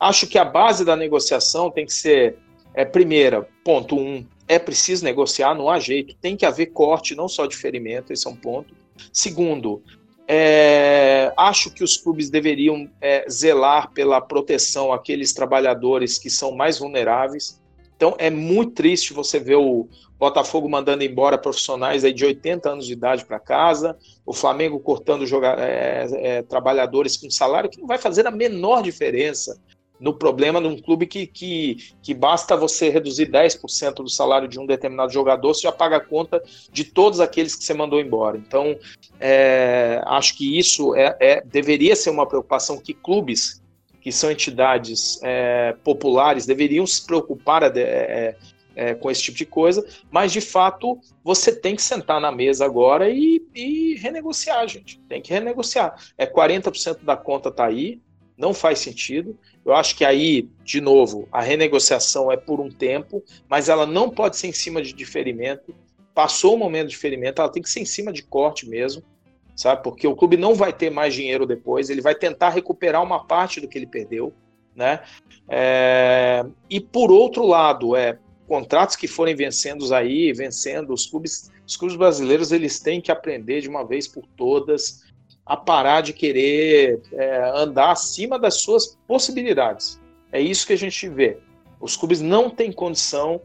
Acho que a base da negociação tem que ser, é, primeira, ponto um, é preciso negociar, não há jeito, tem que haver corte, não só de ferimento, esse é um ponto. Segundo, é, acho que os clubes deveriam é, zelar pela proteção àqueles trabalhadores que são mais vulneráveis. Então é muito triste você ver o Botafogo mandando embora profissionais aí de 80 anos de idade para casa, o Flamengo cortando jogar, é, é, trabalhadores com salário que não vai fazer a menor diferença no problema de um clube que, que, que basta você reduzir 10% do salário de um determinado jogador, você já paga a conta de todos aqueles que você mandou embora. Então, é, acho que isso é, é, deveria ser uma preocupação que clubes, que são entidades é, populares, deveriam se preocupar é, é, é, com esse tipo de coisa, mas de fato você tem que sentar na mesa agora e, e renegociar, gente. Tem que renegociar. É 40% da conta está aí, não faz sentido. Eu acho que aí, de novo, a renegociação é por um tempo, mas ela não pode ser em cima de diferimento. Passou o momento de diferimento, ela tem que ser em cima de corte mesmo, sabe? Porque o clube não vai ter mais dinheiro depois, ele vai tentar recuperar uma parte do que ele perdeu, né? É... E por outro lado, é contratos que forem vencendo aí, vencendo os clubes, os clubes brasileiros, eles têm que aprender de uma vez por todas a parar de querer é, andar acima das suas possibilidades. É isso que a gente vê. Os clubes não têm condição.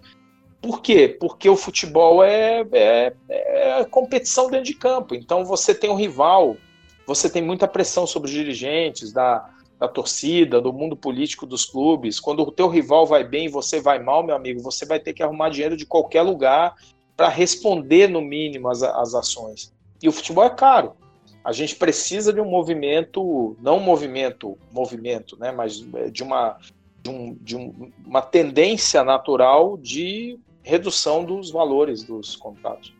Por quê? Porque o futebol é, é, é competição dentro de campo. Então você tem um rival, você tem muita pressão sobre os dirigentes, da, da torcida, do mundo político dos clubes. Quando o teu rival vai bem e você vai mal, meu amigo, você vai ter que arrumar dinheiro de qualquer lugar para responder, no mínimo, as, as ações. E o futebol é caro a gente precisa de um movimento, não um movimento, movimento, né, mas é, de uma, de, um, de um, uma tendência natural de redução dos valores dos contratos.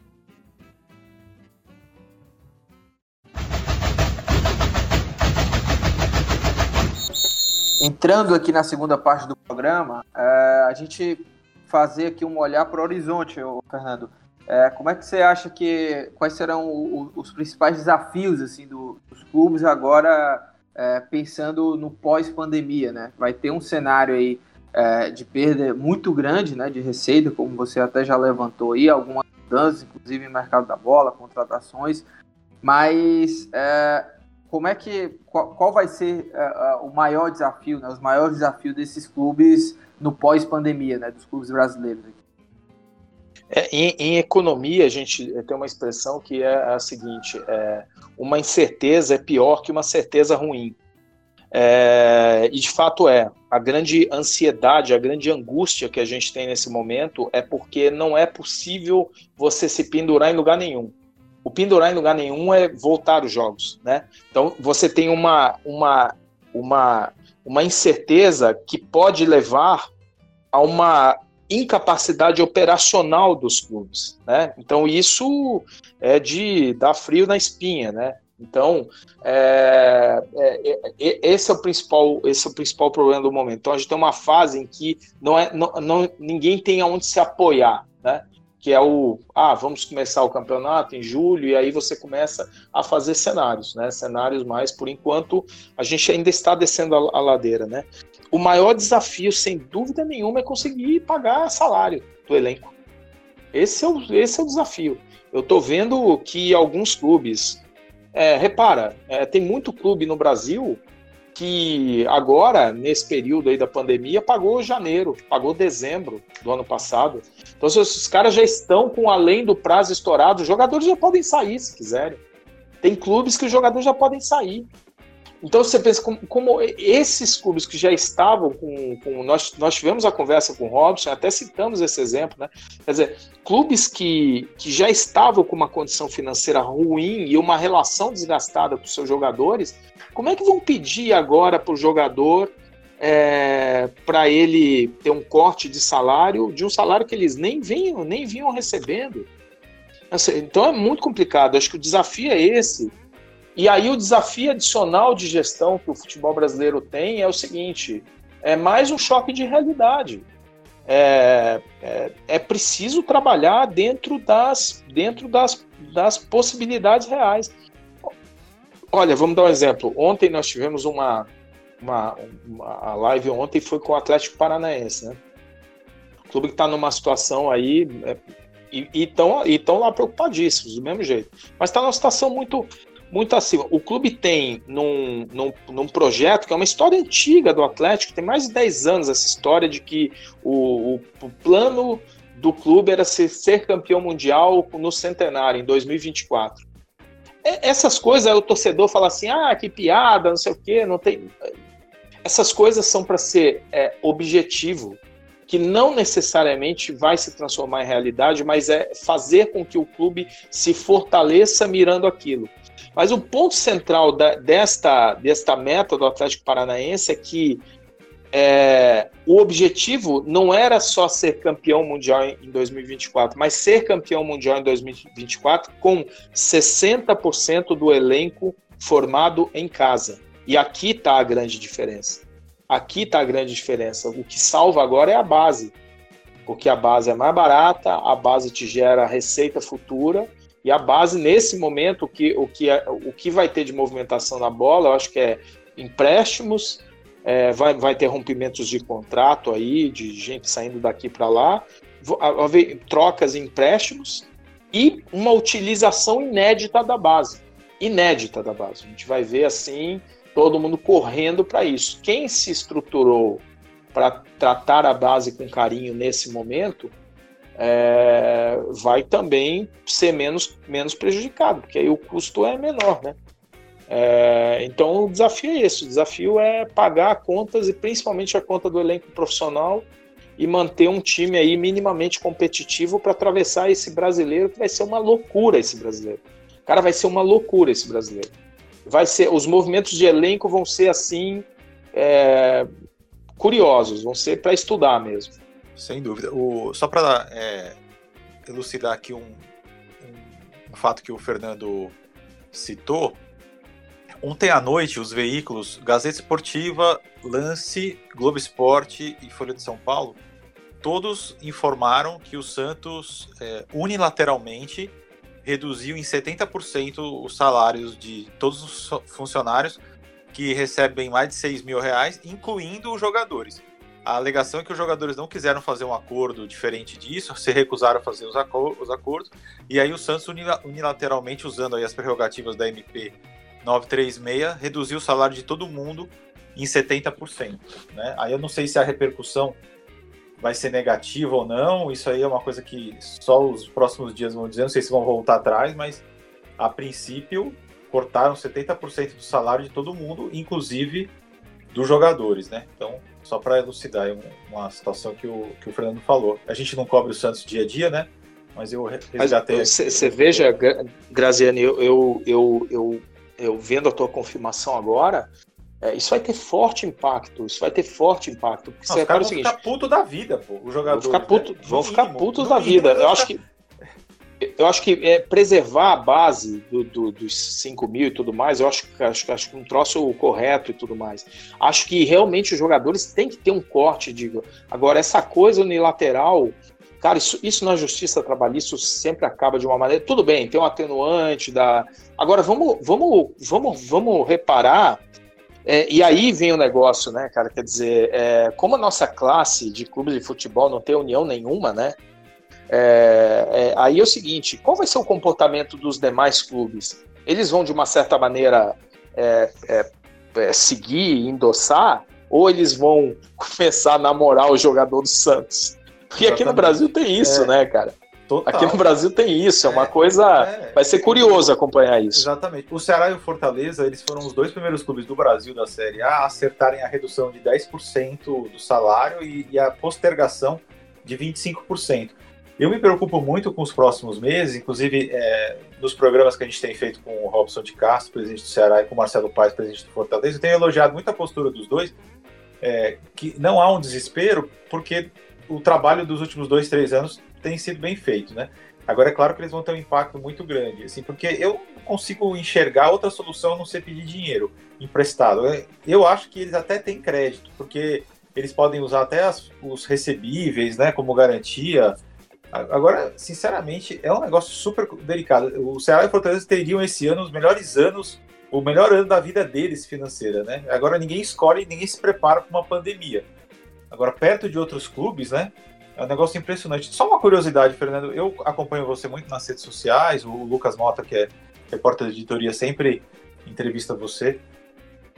Entrando aqui na segunda parte do programa, é, a gente fazer aqui um olhar para o horizonte, Fernando. É, como é que você acha que quais serão o, os principais desafios assim do, dos clubes agora é, pensando no pós-pandemia, né? Vai ter um cenário aí é, de perda muito grande, né, de receita, como você até já levantou aí, algumas mudanças, inclusive no mercado da bola, contratações, mas é, como é que qual, qual vai ser é, o maior desafio, né, os maiores desafios desses clubes no pós-pandemia, né, dos clubes brasileiros? Aqui? É, em, em, economia, a gente tem uma expressão que é a seguinte: é, uma incerteza é pior que uma certeza ruim. É, e de fato é. A grande ansiedade, a grande angústia que a gente tem nesse momento é porque não é possível você se pendurar em lugar nenhum. O pendurar em lugar nenhum é voltar os jogos, né? Então você tem uma, uma, uma, uma incerteza que pode levar a uma incapacidade operacional dos clubes, né? Então isso é de dar frio na espinha, né? Então, é, é, é, esse, é o principal, esse é o principal problema do momento. Então, a gente tem uma fase em que não é, não, não, ninguém tem aonde se apoiar, né? Que é o, ah, vamos começar o campeonato em julho, e aí você começa a fazer cenários, né? Cenários mais, por enquanto, a gente ainda está descendo a, a ladeira, né? O maior desafio, sem dúvida nenhuma, é conseguir pagar salário do elenco. Esse é o, esse é o desafio. Eu estou vendo que alguns clubes, é, repara, é, tem muito clube no Brasil que agora, nesse período aí da pandemia, pagou janeiro, pagou dezembro do ano passado. Então, os caras já estão com além do prazo estourado, os jogadores já podem sair se quiserem. Tem clubes que os jogadores já podem sair. Então você pensa como, como, esses clubes que já estavam com, com, nós, nós tivemos a conversa com o Robson, até citamos esse exemplo, né? Quer dizer, clubes que, que já estavam com uma condição financeira ruim e uma relação desgastada com seus jogadores, como é que vão pedir agora para o jogador é, para ele ter um corte de salário, de um salário que eles nem vinham, nem vinham recebendo? Assim, então é muito complicado. Acho que o desafio é esse e aí o desafio adicional de gestão que o futebol brasileiro tem é o seguinte: é mais um choque de realidade. É, é, é preciso trabalhar dentro das, dentro das, das possibilidades reais. Olha, vamos dar um exemplo. Ontem nós tivemos uma, uma, uma live ontem foi com o Atlético Paranaense, né? O clube que está numa situação aí é, e estão lá preocupadíssimos do mesmo jeito, mas está numa situação muito muito acima. O clube tem num, num, num, projeto que é uma história antiga do Atlético, tem mais de 10 anos essa história de que o, o, o plano do clube era ser, ser, campeão mundial no centenário, em 2024. Essas coisas, o torcedor fala assim: ah, que piada, não sei o quê, não tem. Essas coisas são para ser é, objetivo, que não necessariamente vai se transformar em realidade, mas é fazer com que o clube se fortaleça mirando aquilo. Mas o ponto central da, desta, desta meta do Atlético Paranaense é que é, o objetivo não era só ser campeão mundial em 2024, mas ser campeão mundial em 2024 com 60% do elenco formado em casa. E aqui está a grande diferença. Aqui está a grande diferença. O que salva agora é a base, porque a base é mais barata, a base te gera receita futura e a base, nesse momento, o que, o que, é, o que vai ter de movimentação na bola, eu acho que é empréstimos, é, vai, vai ter rompimentos de contrato aí, de gente saindo daqui para lá, haver trocas em empréstimos e uma utilização inédita da base. Inédita da base. A gente vai ver assim, todo mundo correndo para isso. Quem se estruturou para tratar a base com carinho nesse momento é, vai também ser menos, menos prejudicado, porque aí o custo é menor, né? É, então o desafio é esse, o desafio é pagar contas e principalmente a conta do elenco profissional e manter um time aí minimamente competitivo para atravessar esse brasileiro que vai ser uma loucura esse brasileiro. Cara, vai ser uma loucura esse brasileiro. Vai ser, os movimentos de elenco vão ser assim é, curiosos, vão ser para estudar mesmo. Sem dúvida. O, só para é, elucidar aqui um, um, um, fato que o Fernando citou, ontem à noite os veículos Gazeta Esportiva, Lance, Globo Esporte e Folha de São Paulo, todos informaram que o Santos é, unilateralmente reduziu em 70% os salários de todos os funcionários que recebem mais de 6 mil reais, incluindo os jogadores. A alegação é que os jogadores não quiseram fazer um acordo diferente disso, se recusaram a fazer os, acor os acordos, e aí o Santos unilateralmente, usando as prerrogativas da MP 936, reduziu o salário de todo mundo em 70%. Né? Aí eu não sei se a repercussão vai ser negativa ou não, isso aí é uma coisa que só os próximos dias vão dizer, não sei se vão voltar atrás, mas a princípio cortaram 70% do salário de todo mundo, inclusive dos jogadores, né? Então, só para elucidar uma situação que o, que o Fernando falou. A gente não cobre o Santos dia a dia, né? Mas eu resgatei. Você veja, Graziani, eu, eu, eu, eu, eu vendo a tua confirmação agora, é, isso vai ter forte impacto. Isso vai ter forte impacto. Porque Não, os caras vão seguinte, ficar puto da vida, pô. Os jogadores. Vão ficar, puto, né? vão ficar putos da vida. Eu acho que eu acho que é, preservar a base do, do, dos 5 mil e tudo mais, eu acho, acho, acho que um troço correto e tudo mais. Acho que realmente os jogadores têm que ter um corte, digo. Agora, essa coisa unilateral, cara, isso, isso na justiça trabalhista sempre acaba de uma maneira. Tudo bem, tem um atenuante da. Agora, vamos, vamos, vamos, vamos reparar. É, e aí vem o negócio, né, cara? Quer dizer, é, como a nossa classe de clubes de futebol não tem união nenhuma, né? É, é, aí é o seguinte: qual vai ser o comportamento dos demais clubes? Eles vão, de uma certa maneira, é, é, seguir, endossar, ou eles vão começar a namorar o jogador do Santos? Porque Exatamente. aqui no Brasil tem isso, é. né, cara? Total. Aqui no Brasil tem isso, é uma coisa. Vai ser curioso acompanhar isso. Exatamente. O Ceará e o Fortaleza, eles foram os dois primeiros clubes do Brasil da Série A a acertarem a redução de 10% do salário e, e a postergação de 25%. Eu me preocupo muito com os próximos meses, inclusive é, nos programas que a gente tem feito com o Robson de Castro, presidente do Ceará, e com o Marcelo Paes, presidente do Fortaleza, eu tenho elogiado muito a postura dos dois, é, que não há um desespero, porque o trabalho dos últimos dois, três anos tem sido bem feito, né? Agora é claro que eles vão ter um impacto muito grande, assim, porque eu não consigo enxergar outra solução a não ser pedir dinheiro emprestado. Eu acho que eles até têm crédito, porque eles podem usar até as, os recebíveis, né, como garantia, Agora, sinceramente, é um negócio super delicado. O Ceará e o Fortaleza teriam esse ano os melhores anos, o melhor ano da vida deles financeira, né? Agora ninguém escolhe, ninguém se prepara para uma pandemia. Agora, perto de outros clubes, né? É um negócio impressionante. Só uma curiosidade, Fernando. Eu acompanho você muito nas redes sociais. O Lucas Mota, que é repórter de editoria, sempre entrevista você.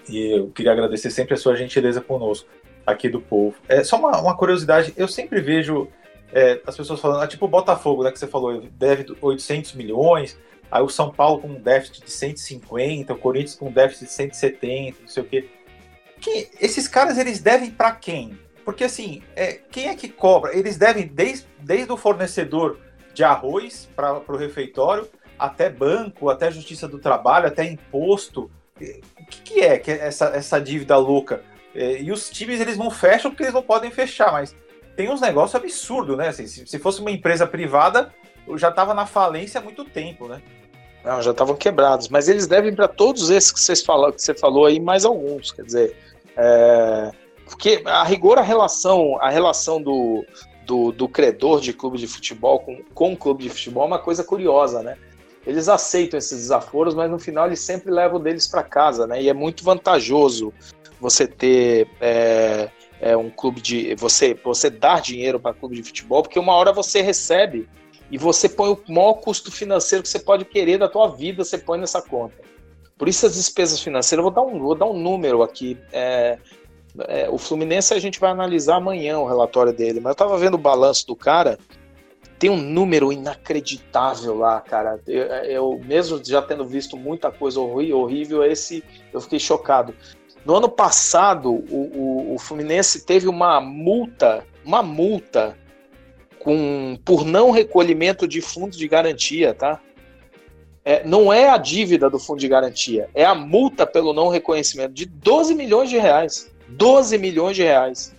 E eu queria agradecer sempre a sua gentileza conosco aqui do povo. É só uma, uma curiosidade. Eu sempre vejo é, as pessoas falando, ah, tipo o Botafogo, né, que você falou, deve 800 milhões, aí o São Paulo com um déficit de 150, o Corinthians com um déficit de 170, não sei o quê. Que, esses caras, eles devem para quem? Porque, assim, é, quem é que cobra? Eles devem desde, desde o fornecedor de arroz para o refeitório, até banco, até Justiça do Trabalho, até imposto. O que, que é, que é essa, essa dívida louca? É, e os times, eles não fecham porque eles não podem fechar, mas tem uns negócios absurdos, né? Assim, se, se fosse uma empresa privada, já estava na falência há muito tempo, né? Não, já estavam quebrados, mas eles devem para todos esses que, vocês falou, que você falou aí, mais alguns, quer dizer, é... porque a rigor a relação, a relação do, do, do credor de clube de futebol com, com o clube de futebol é uma coisa curiosa, né? Eles aceitam esses desaforos, mas no final eles sempre levam deles para casa, né? E é muito vantajoso você ter é, é, um clube de. Você, você dar dinheiro para clube de futebol, porque uma hora você recebe e você põe o maior custo financeiro que você pode querer da tua vida, você põe nessa conta. Por isso as despesas financeiras, vou dar um, vou dar um número aqui. É, é, o Fluminense a gente vai analisar amanhã o relatório dele, mas eu estava vendo o balanço do cara, tem um número inacreditável lá, cara. Eu, eu mesmo já tendo visto muita coisa horrível, esse eu fiquei chocado. No ano passado, o, o, o Fluminense teve uma multa, uma multa com, por não recolhimento de fundo de garantia, tá? É, não é a dívida do fundo de garantia, é a multa pelo não reconhecimento de 12 milhões de reais. 12 milhões de reais.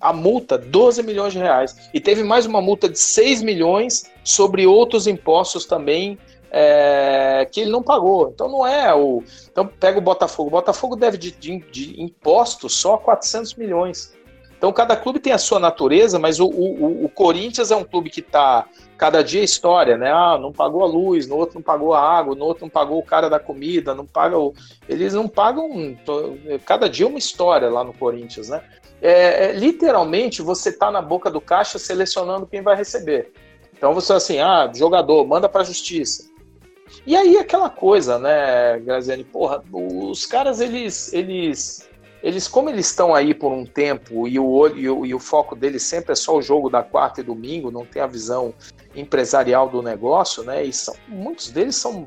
A multa, 12 milhões de reais. E teve mais uma multa de 6 milhões sobre outros impostos também é, que ele não pagou. Então não é o. Então pega o Botafogo. O Botafogo deve de, de, de impostos só 400 milhões. Então cada clube tem a sua natureza, mas o, o, o Corinthians é um clube que está cada dia é história, né? Ah, não pagou a luz, no outro não pagou a água, no outro não pagou o cara da comida, não paga o... eles não pagam cada dia uma história lá no Corinthians, né? É, é, literalmente você está na boca do caixa selecionando quem vai receber. Então você assim, ah, jogador, manda para a justiça. E aí aquela coisa, né, Graziani, porra, os caras, eles, eles, eles como eles estão aí por um tempo e o olho e o, e o, foco deles sempre é só o jogo da quarta e domingo, não tem a visão empresarial do negócio, né, e são, muitos deles são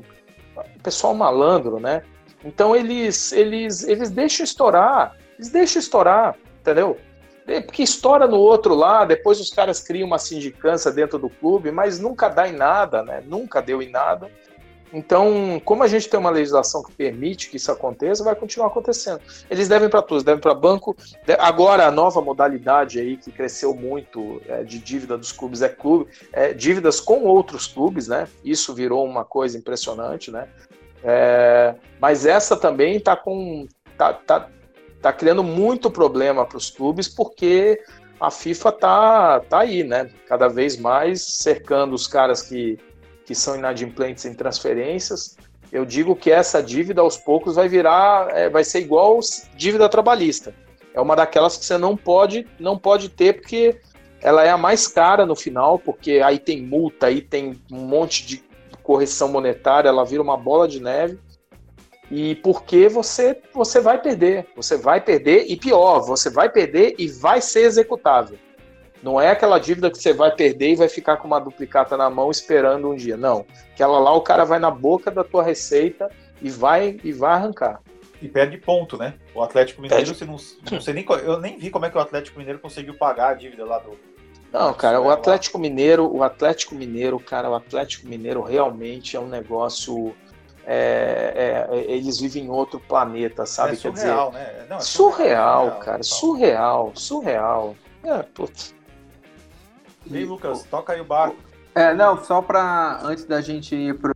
pessoal malandro, né, então eles, eles, eles deixam estourar Eles deixam estourar, entendeu? É, porque estoura no outro lá, depois os caras criam uma sindicância dentro do clube, mas nunca dá em nada, né? Nunca deu em nada. Então, como a gente tem uma legislação que permite que isso aconteça, vai continuar acontecendo. Eles devem para todos, devem para banco. Agora, a nova modalidade aí que cresceu muito é, de dívida dos clubes é clube, é, dívidas com outros clubes, né? Isso virou uma coisa impressionante, né? É, mas essa também está com tá, tá, tá criando muito problema para os clubes porque a FIFA tá, tá aí, né? Cada vez mais cercando os caras que que são inadimplentes em transferências, eu digo que essa dívida aos poucos vai virar, é, vai ser igual dívida trabalhista. É uma daquelas que você não pode, não pode ter porque ela é a mais cara no final, porque aí tem multa, aí tem um monte de correção monetária, ela vira uma bola de neve. E porque você você vai perder, você vai perder e pior, você vai perder e vai ser executável. Não é aquela dívida que você vai perder e vai ficar com uma duplicata na mão esperando um dia. Não. Aquela lá o cara vai na boca da tua receita e vai e vai arrancar. E perde ponto, né? O Atlético Mineiro, você não, não sei nem, eu nem vi como é que o Atlético Mineiro conseguiu pagar a dívida lá do. Não, cara, o Atlético Mineiro, o Atlético Mineiro, cara, o Atlético Mineiro realmente é um negócio. É, é, eles vivem em outro planeta, sabe? É surreal, Quer dizer, né? Não, é surreal, surreal, cara, surreal, surreal. É, putz. Ei, Lucas, toca aí o barco. É, não, só para antes da gente ir pro,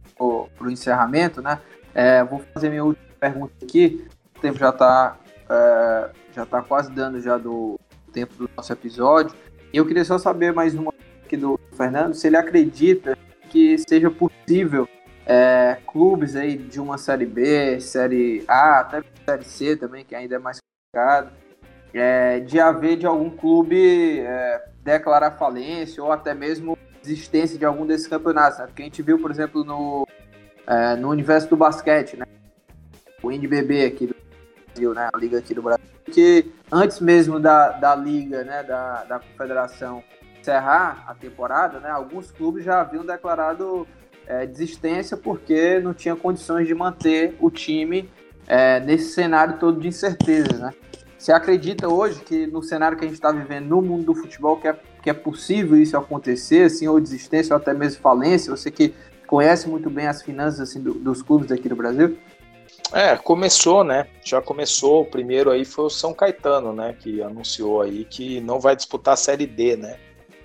pro encerramento, né? É, vou fazer minha última pergunta aqui. O tempo já está é, já tá quase dando já do tempo do nosso episódio. E eu queria só saber mais uma aqui do Fernando, se ele acredita que seja possível é, clubes aí de uma série B, série A, até série C também, que ainda é mais complicado, é, de haver de algum clube é, declarar falência ou até mesmo existência de algum desses campeonatos. Né? Porque a gente viu, por exemplo, no, é, no universo do basquete, né? o NBB aqui do Brasil, né? a liga aqui do Brasil, que antes mesmo da, da liga, né? da, da confederação encerrar a temporada, né? alguns clubes já haviam declarado é, desistência porque não tinha condições de manter o time é, nesse cenário todo de incerteza, né? Você acredita hoje que no cenário que a gente está vivendo no mundo do futebol que é, que é possível isso acontecer, assim, ou desistência ou até mesmo falência? Você que conhece muito bem as finanças assim, do, dos clubes aqui no Brasil? É, começou, né? Já começou. O primeiro aí foi o São Caetano, né? Que anunciou aí que não vai disputar a Série D, né?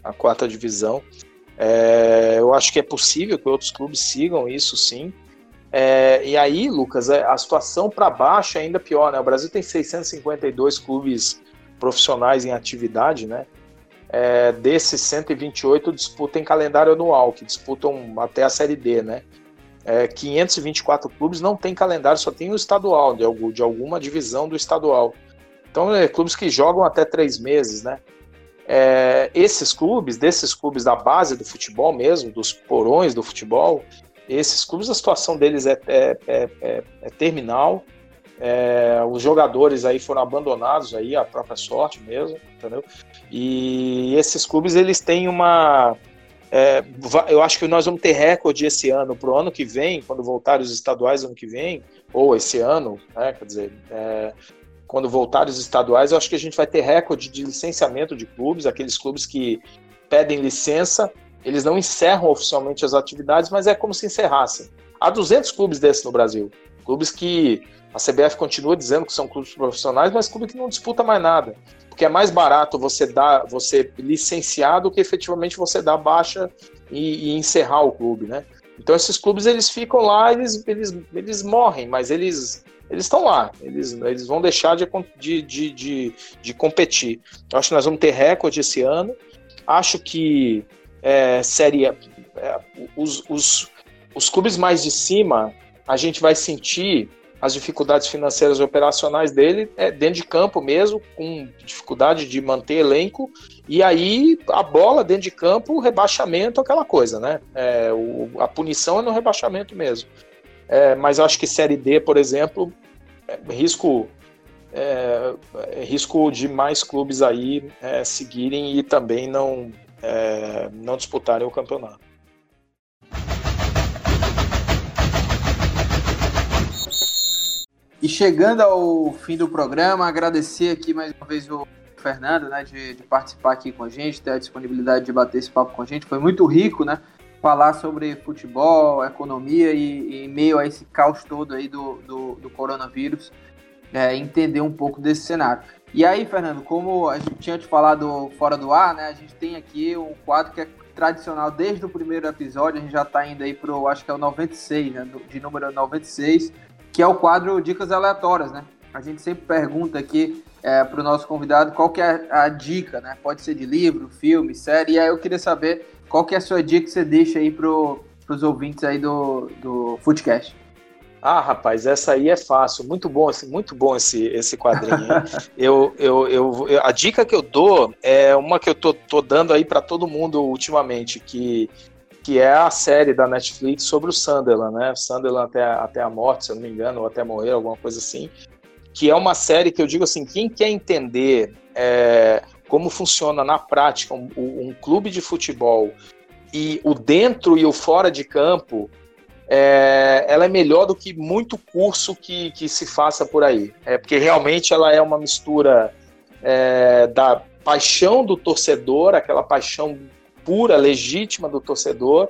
A quarta divisão. É, eu acho que é possível que outros clubes sigam isso, sim. É, e aí, Lucas, é, a situação para baixo é ainda pior, né? O Brasil tem 652 clubes profissionais em atividade, né? É, desses 128 disputam em calendário anual, que disputam até a Série D, né? É, 524 clubes não tem calendário, só tem o estadual, de, algum, de alguma divisão do estadual. Então, é, clubes que jogam até três meses, né? É, esses clubes, desses clubes da base do futebol mesmo, dos porões do futebol, esses clubes, a situação deles é, é, é, é, é terminal. É, os jogadores aí foram abandonados aí a própria sorte mesmo, entendeu? E esses clubes eles têm uma é, eu acho que nós vamos ter recorde esse ano para o ano que vem, quando voltarem os estaduais ano que vem, ou esse ano, né, quer dizer, é, quando voltarem os estaduais, eu acho que a gente vai ter recorde de licenciamento de clubes, aqueles clubes que pedem licença eles não encerram oficialmente as atividades, mas é como se encerrassem. Há 200 clubes desses no Brasil. Clubes que a CBF continua dizendo que são clubes profissionais, mas clubes que não disputa mais nada. Porque é mais barato você dar, você licenciar do que efetivamente você dar baixa e, e encerrar o clube, né? Então esses clubes eles ficam lá, eles, eles, eles morrem, mas eles eles estão lá, eles, eles vão deixar de, de, de, de, de competir. Eu acho que nós vamos ter recorde esse ano. Acho que é, série é, os, os, os clubes mais de cima, a gente vai sentir as dificuldades financeiras e operacionais dele é, dentro de campo mesmo, com dificuldade de manter elenco, e aí a bola dentro de campo, o rebaixamento, aquela coisa, né? É, o, a punição é no rebaixamento mesmo. É, mas acho que Série D, por exemplo, é, risco é, é, risco de mais clubes aí é, seguirem e também não é, não disputarem o campeonato. chegando ao fim do programa, agradecer aqui mais uma vez o Fernando, né, de, de, participar aqui com a gente, ter a disponibilidade de bater esse papo com a gente. Foi muito rico, né? Falar sobre futebol, economia e, e meio a esse caos todo aí do, do, do coronavírus, é, entender um pouco desse cenário. E aí, Fernando, como a gente tinha te falado fora do ar, né? A gente tem aqui um quadro que é tradicional desde o primeiro episódio, a gente já está indo aí pro, acho que é o 96, né? De número 96, que é o quadro Dicas Aleatórias, né? A gente sempre pergunta aqui é, para o nosso convidado qual que é a dica, né? Pode ser de livro, filme, série. E aí eu queria saber qual que é a sua dica que você deixa aí para os ouvintes aí do, do Footcast. Ah, rapaz, essa aí é fácil, muito bom, assim, muito bom esse, esse quadrinho. eu, eu, eu, eu, a dica que eu dou é uma que eu tô, tô dando aí para todo mundo ultimamente, que, que é a série da Netflix sobre o Sunderland, né? Sunderland até, até a morte, se eu não me engano, ou até morrer, alguma coisa assim. Que é uma série que eu digo assim, quem quer entender é, como funciona na prática um, um clube de futebol e o dentro e o fora de campo é, ela é melhor do que muito curso que, que se faça por aí. É porque realmente ela é uma mistura é, da paixão do torcedor, aquela paixão pura, legítima do torcedor,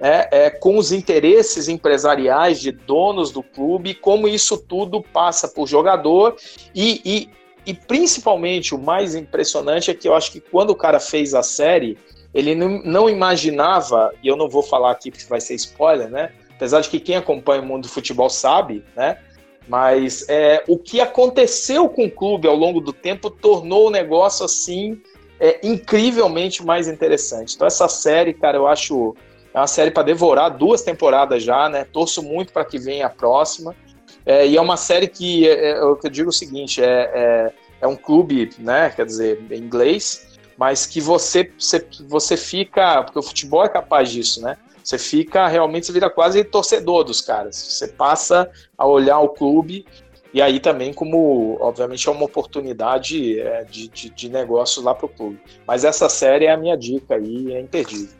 é, é, com os interesses empresariais de donos do clube, como isso tudo passa por jogador e, e, e principalmente o mais impressionante é que eu acho que quando o cara fez a série, ele não, não imaginava, e eu não vou falar aqui porque vai ser spoiler, né? Apesar de que quem acompanha o mundo do futebol sabe, né? Mas é, o que aconteceu com o clube ao longo do tempo tornou o negócio assim é, incrivelmente mais interessante. Então essa série, cara, eu acho é uma série para devorar duas temporadas já, né? Torço muito para que venha a próxima. É, e é uma série que é, é, eu digo o seguinte, é, é, é, um clube, né? Quer dizer, em inglês, mas que você, você, você fica, porque o futebol é capaz disso, né? Você fica realmente, você vira quase torcedor dos caras. Você passa a olhar o clube e aí também como, obviamente, é uma oportunidade é, de, de, de, negócio lá pro clube. Mas essa série é a minha dica aí, é imperdível.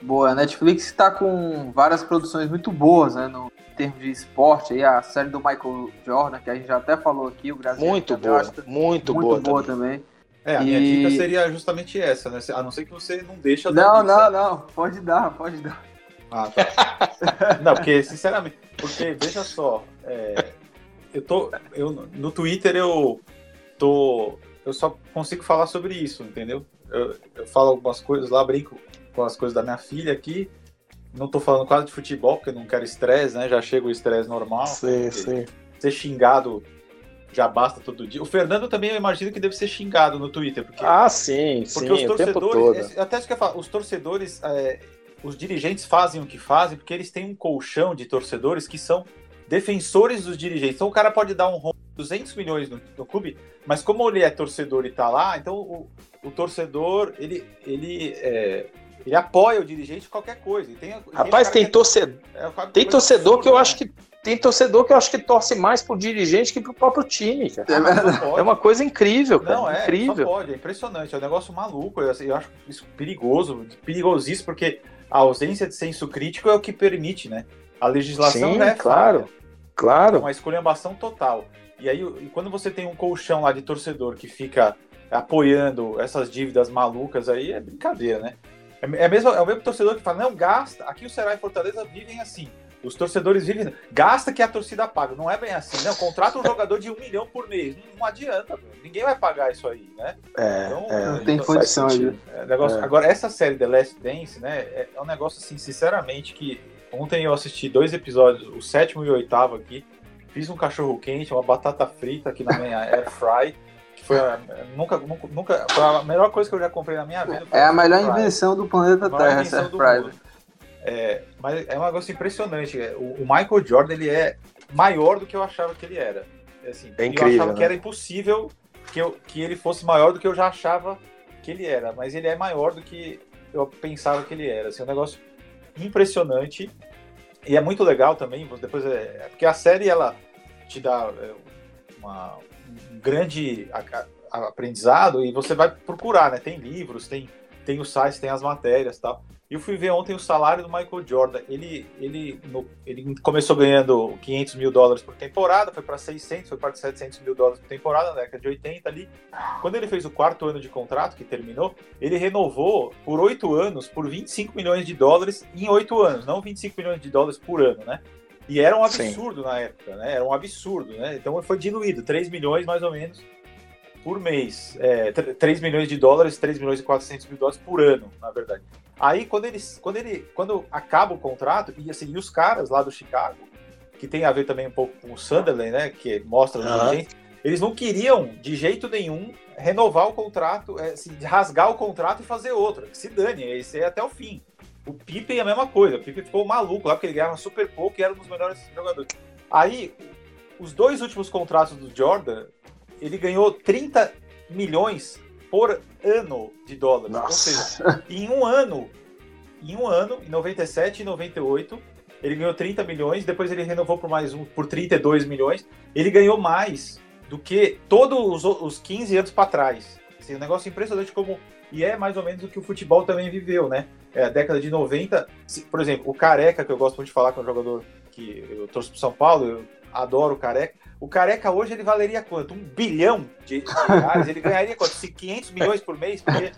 Boa, a Netflix está com várias produções muito boas, né, no termos de esporte, aí a série do Michael Jordan, que a gente já até falou aqui, o Brasil. Muito boa, muito, muito boa, boa também. também. É, a minha dica seria justamente essa, né? A não ser que você não deixa. Não, não, não. Pode dar, pode dar. Ah, tá. não, porque, sinceramente, porque, veja só, é, eu tô. Eu, no Twitter eu tô. Eu só consigo falar sobre isso, entendeu? Eu, eu falo algumas coisas lá, brinco com as coisas da minha filha aqui. Não tô falando quase de futebol, porque eu não quero estresse, né? Já chega o estresse normal. Sim, sim. Ser xingado já basta todo dia. O Fernando também eu imagino que deve ser xingado no Twitter. Porque, ah, sim, porque sim, os torcedores. Até isso que eu falo, os torcedores. É, os dirigentes fazem o que fazem porque eles têm um colchão de torcedores que são defensores dos dirigentes. Então o cara pode dar um rombo de 200 milhões no, no, clube, mas como ele é torcedor e tá lá, então o, o torcedor, ele, ele, é, ele apoia o dirigente qualquer coisa. Tem, Rapaz, tem, tem, torcedor, é, tem torcedor que eu né? acho que tem torcedor que eu acho que torce mais pro dirigente que pro próprio time, cara. É, é uma coisa incrível, cara. Não, é, incrível. pode, é impressionante, é um negócio maluco. Eu, eu acho isso perigoso, perigosíssimo, porque a ausência de senso crítico é o que permite, né? A legislação Sim, é claro, claro. Uma esculhambação total. E aí, e quando você tem um colchão lá de torcedor que fica apoiando essas dívidas malucas aí, é brincadeira, né? É, é, mesmo, é o mesmo torcedor que fala, não, gasta. Aqui o Ceará e Fortaleza vivem assim. Os torcedores vivem. Gasta que a torcida paga. Não é bem assim, não. Contrata um jogador de um milhão por mês. Não, não adianta, ninguém vai pagar isso aí, né? É, então, é, não tem condição aí. É, negócio... É. Agora, essa série The Last Dance, né? É, é um negócio assim, sinceramente, que ontem eu assisti dois episódios, o sétimo e o oitavo aqui. Fiz um cachorro quente, uma batata frita aqui na minha air fry. Que foi a, nunca, nunca, nunca, foi a melhor coisa que eu já comprei na minha vida. É a melhor invenção do planeta Terra, essa air fry. É, mas é um negócio impressionante. O, o, Michael Jordan ele é maior do que eu achava que ele era. Assim, é incrível. Eu achava né? que era impossível que, eu, que ele fosse maior do que eu já achava que ele era. Mas ele é maior do que eu pensava que ele era. Assim, é um negócio impressionante. E é muito legal também. Depois é, é porque a série ela te dá é, uma, um grande aprendizado e você vai procurar, né? Tem livros, tem, tem os sites, tem as matérias tal. Eu fui ver ontem o salário do Michael Jordan. Ele, ele, no, ele começou ganhando 500 mil dólares por temporada, foi para 600, foi para 700 mil dólares por temporada, na década de 80 ali. Quando ele fez o quarto ano de contrato, que terminou, ele renovou por oito anos, por 25 milhões de dólares em oito anos, não 25 milhões de dólares por ano, né? E era um absurdo Sim. na época, né? Era um absurdo, né? Então foi diluído, 3 milhões mais ou menos por mês. É, 3 milhões de dólares, 3 milhões e 400 mil dólares por ano, na verdade. Aí quando eles, quando ele, quando acaba o contrato e assim, e os caras lá do Chicago, que tem a ver também um pouco com o Sunderland, né, que mostra uhum. eles não queriam de jeito nenhum renovar o contrato, é, assim, rasgar o contrato e fazer outro. Que se dane, esse é até o fim. O Pippen é a mesma coisa. O Pippen ficou maluco lá porque ele ganhava super pouco e era um dos melhores jogadores. Aí, os dois últimos contratos do Jordan, ele ganhou 30 milhões por ano de dólares. Nossa. Ou seja, em um ano, em um ano, em 97 e 98, ele ganhou 30 milhões, depois ele renovou por mais um por 32 milhões. Ele ganhou mais do que todos os, os 15 anos para trás. Assim, um negócio impressionante como e é mais ou menos o que o futebol também viveu, né? É, a década de 90, por exemplo, o Careca, que eu gosto muito de falar com é um jogador que eu trouxe para São Paulo, eu adoro o Careca. O Careca hoje ele valeria quanto? Um bilhão de, de reais? ele ganharia quanto? 500 milhões por mês? Porque,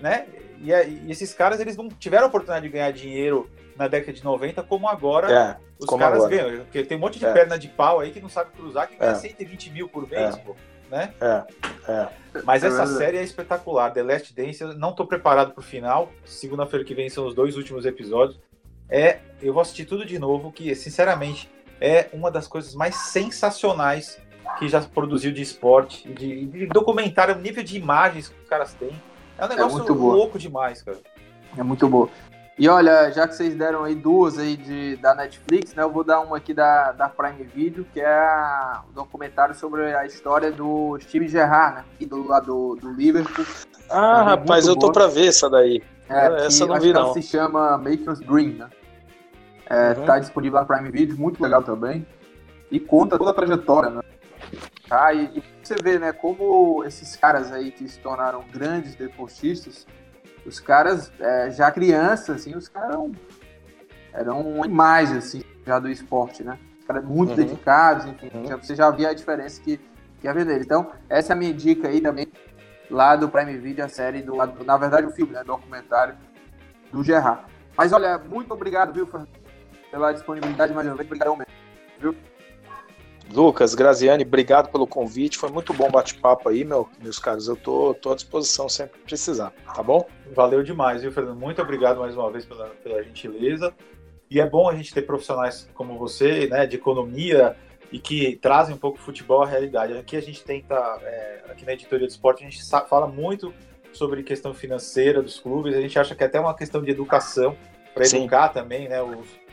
né? E, e, esses caras eles não tiveram a oportunidade de ganhar dinheiro na década de 90 como agora é, os como caras agora. ganham. Porque tem um monte de é. perna de pau aí que não sabe cruzar, que ganha é. 120 mil por mês, é. pô. Né? É, é. Mas essa série é espetacular. The Last Dance, eu não estou preparado para o final. Segunda-feira que vem são os dois últimos episódios. É, eu vou assistir tudo de novo, que sinceramente é uma das coisas mais sensacionais que já produziu de esporte, de, de documentário, o nível de imagens que os caras têm. É um é negócio é louco demais, cara. É muito boa. E olha, já que vocês deram aí duas aí de, da Netflix, né? Eu vou dar uma aqui da, da Prime Video, que é o um documentário sobre a história do Steve Gerrard, né? E do lado do, do Liverpool. Ah, rapaz, eu tô pra ver essa daí. É, essa eu não vi, não. se chama Maker's Dream, né? É, uhum. Tá disponível na Prime Video, muito legal também. E conta toda a trajetória, né? Tá? E, e você vê, né, como esses caras aí que se tornaram grandes deportistas, os caras, é, já crianças, assim, os caras eram, eram animais, assim, já do esporte, né? Os caras muito uhum. dedicados, enfim, uhum. já, você já via a diferença que, que havia dele. Então, essa é a minha dica aí também, lá do Prime Video, a série, do, na verdade, o filme, né, documentário do Gerard. Mas olha, muito obrigado, viu, Fernando? Pela disponibilidade mais uma vez. Obrigadão mesmo. Viu? Lucas, Graziani, obrigado pelo convite. Foi muito bom bate-papo aí, meu, meus caros. Eu tô, tô à disposição sempre que precisar, tá bom? Valeu demais, viu, Fernando? Muito obrigado mais uma vez pela, pela gentileza. E é bom a gente ter profissionais como você, né, de economia e que trazem um pouco o futebol à realidade. Aqui a gente tenta, é, aqui na editoria do esporte, a gente fala muito sobre questão financeira dos clubes. A gente acha que é até uma questão de educação para educar também, né, os,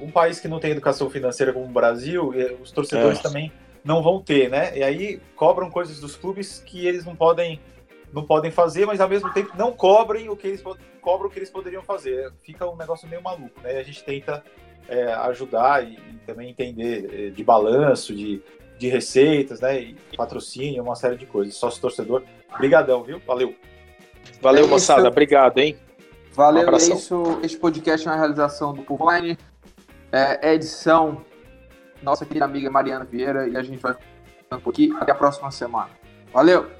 um país que não tem educação financeira como o Brasil, os torcedores é. também não vão ter, né? E aí cobram coisas dos clubes que eles não podem não podem fazer, mas ao mesmo tempo não cobrem o que eles cobram o que eles poderiam fazer. Fica um negócio meio maluco, né? E a gente tenta é, ajudar e, e, também entender é, de balanço, de, de receitas, né? E patrocínio, uma série de coisas. Sócio torcedor, brigadão, viu? Valeu. Valeu, é moçada. Obrigado, hein? Valeu, um é isso. Este podcast é uma realização do Pulline é, edição nossa querida amiga Mariana Vieira e a gente vai ficando por aqui. Até a próxima semana. Valeu!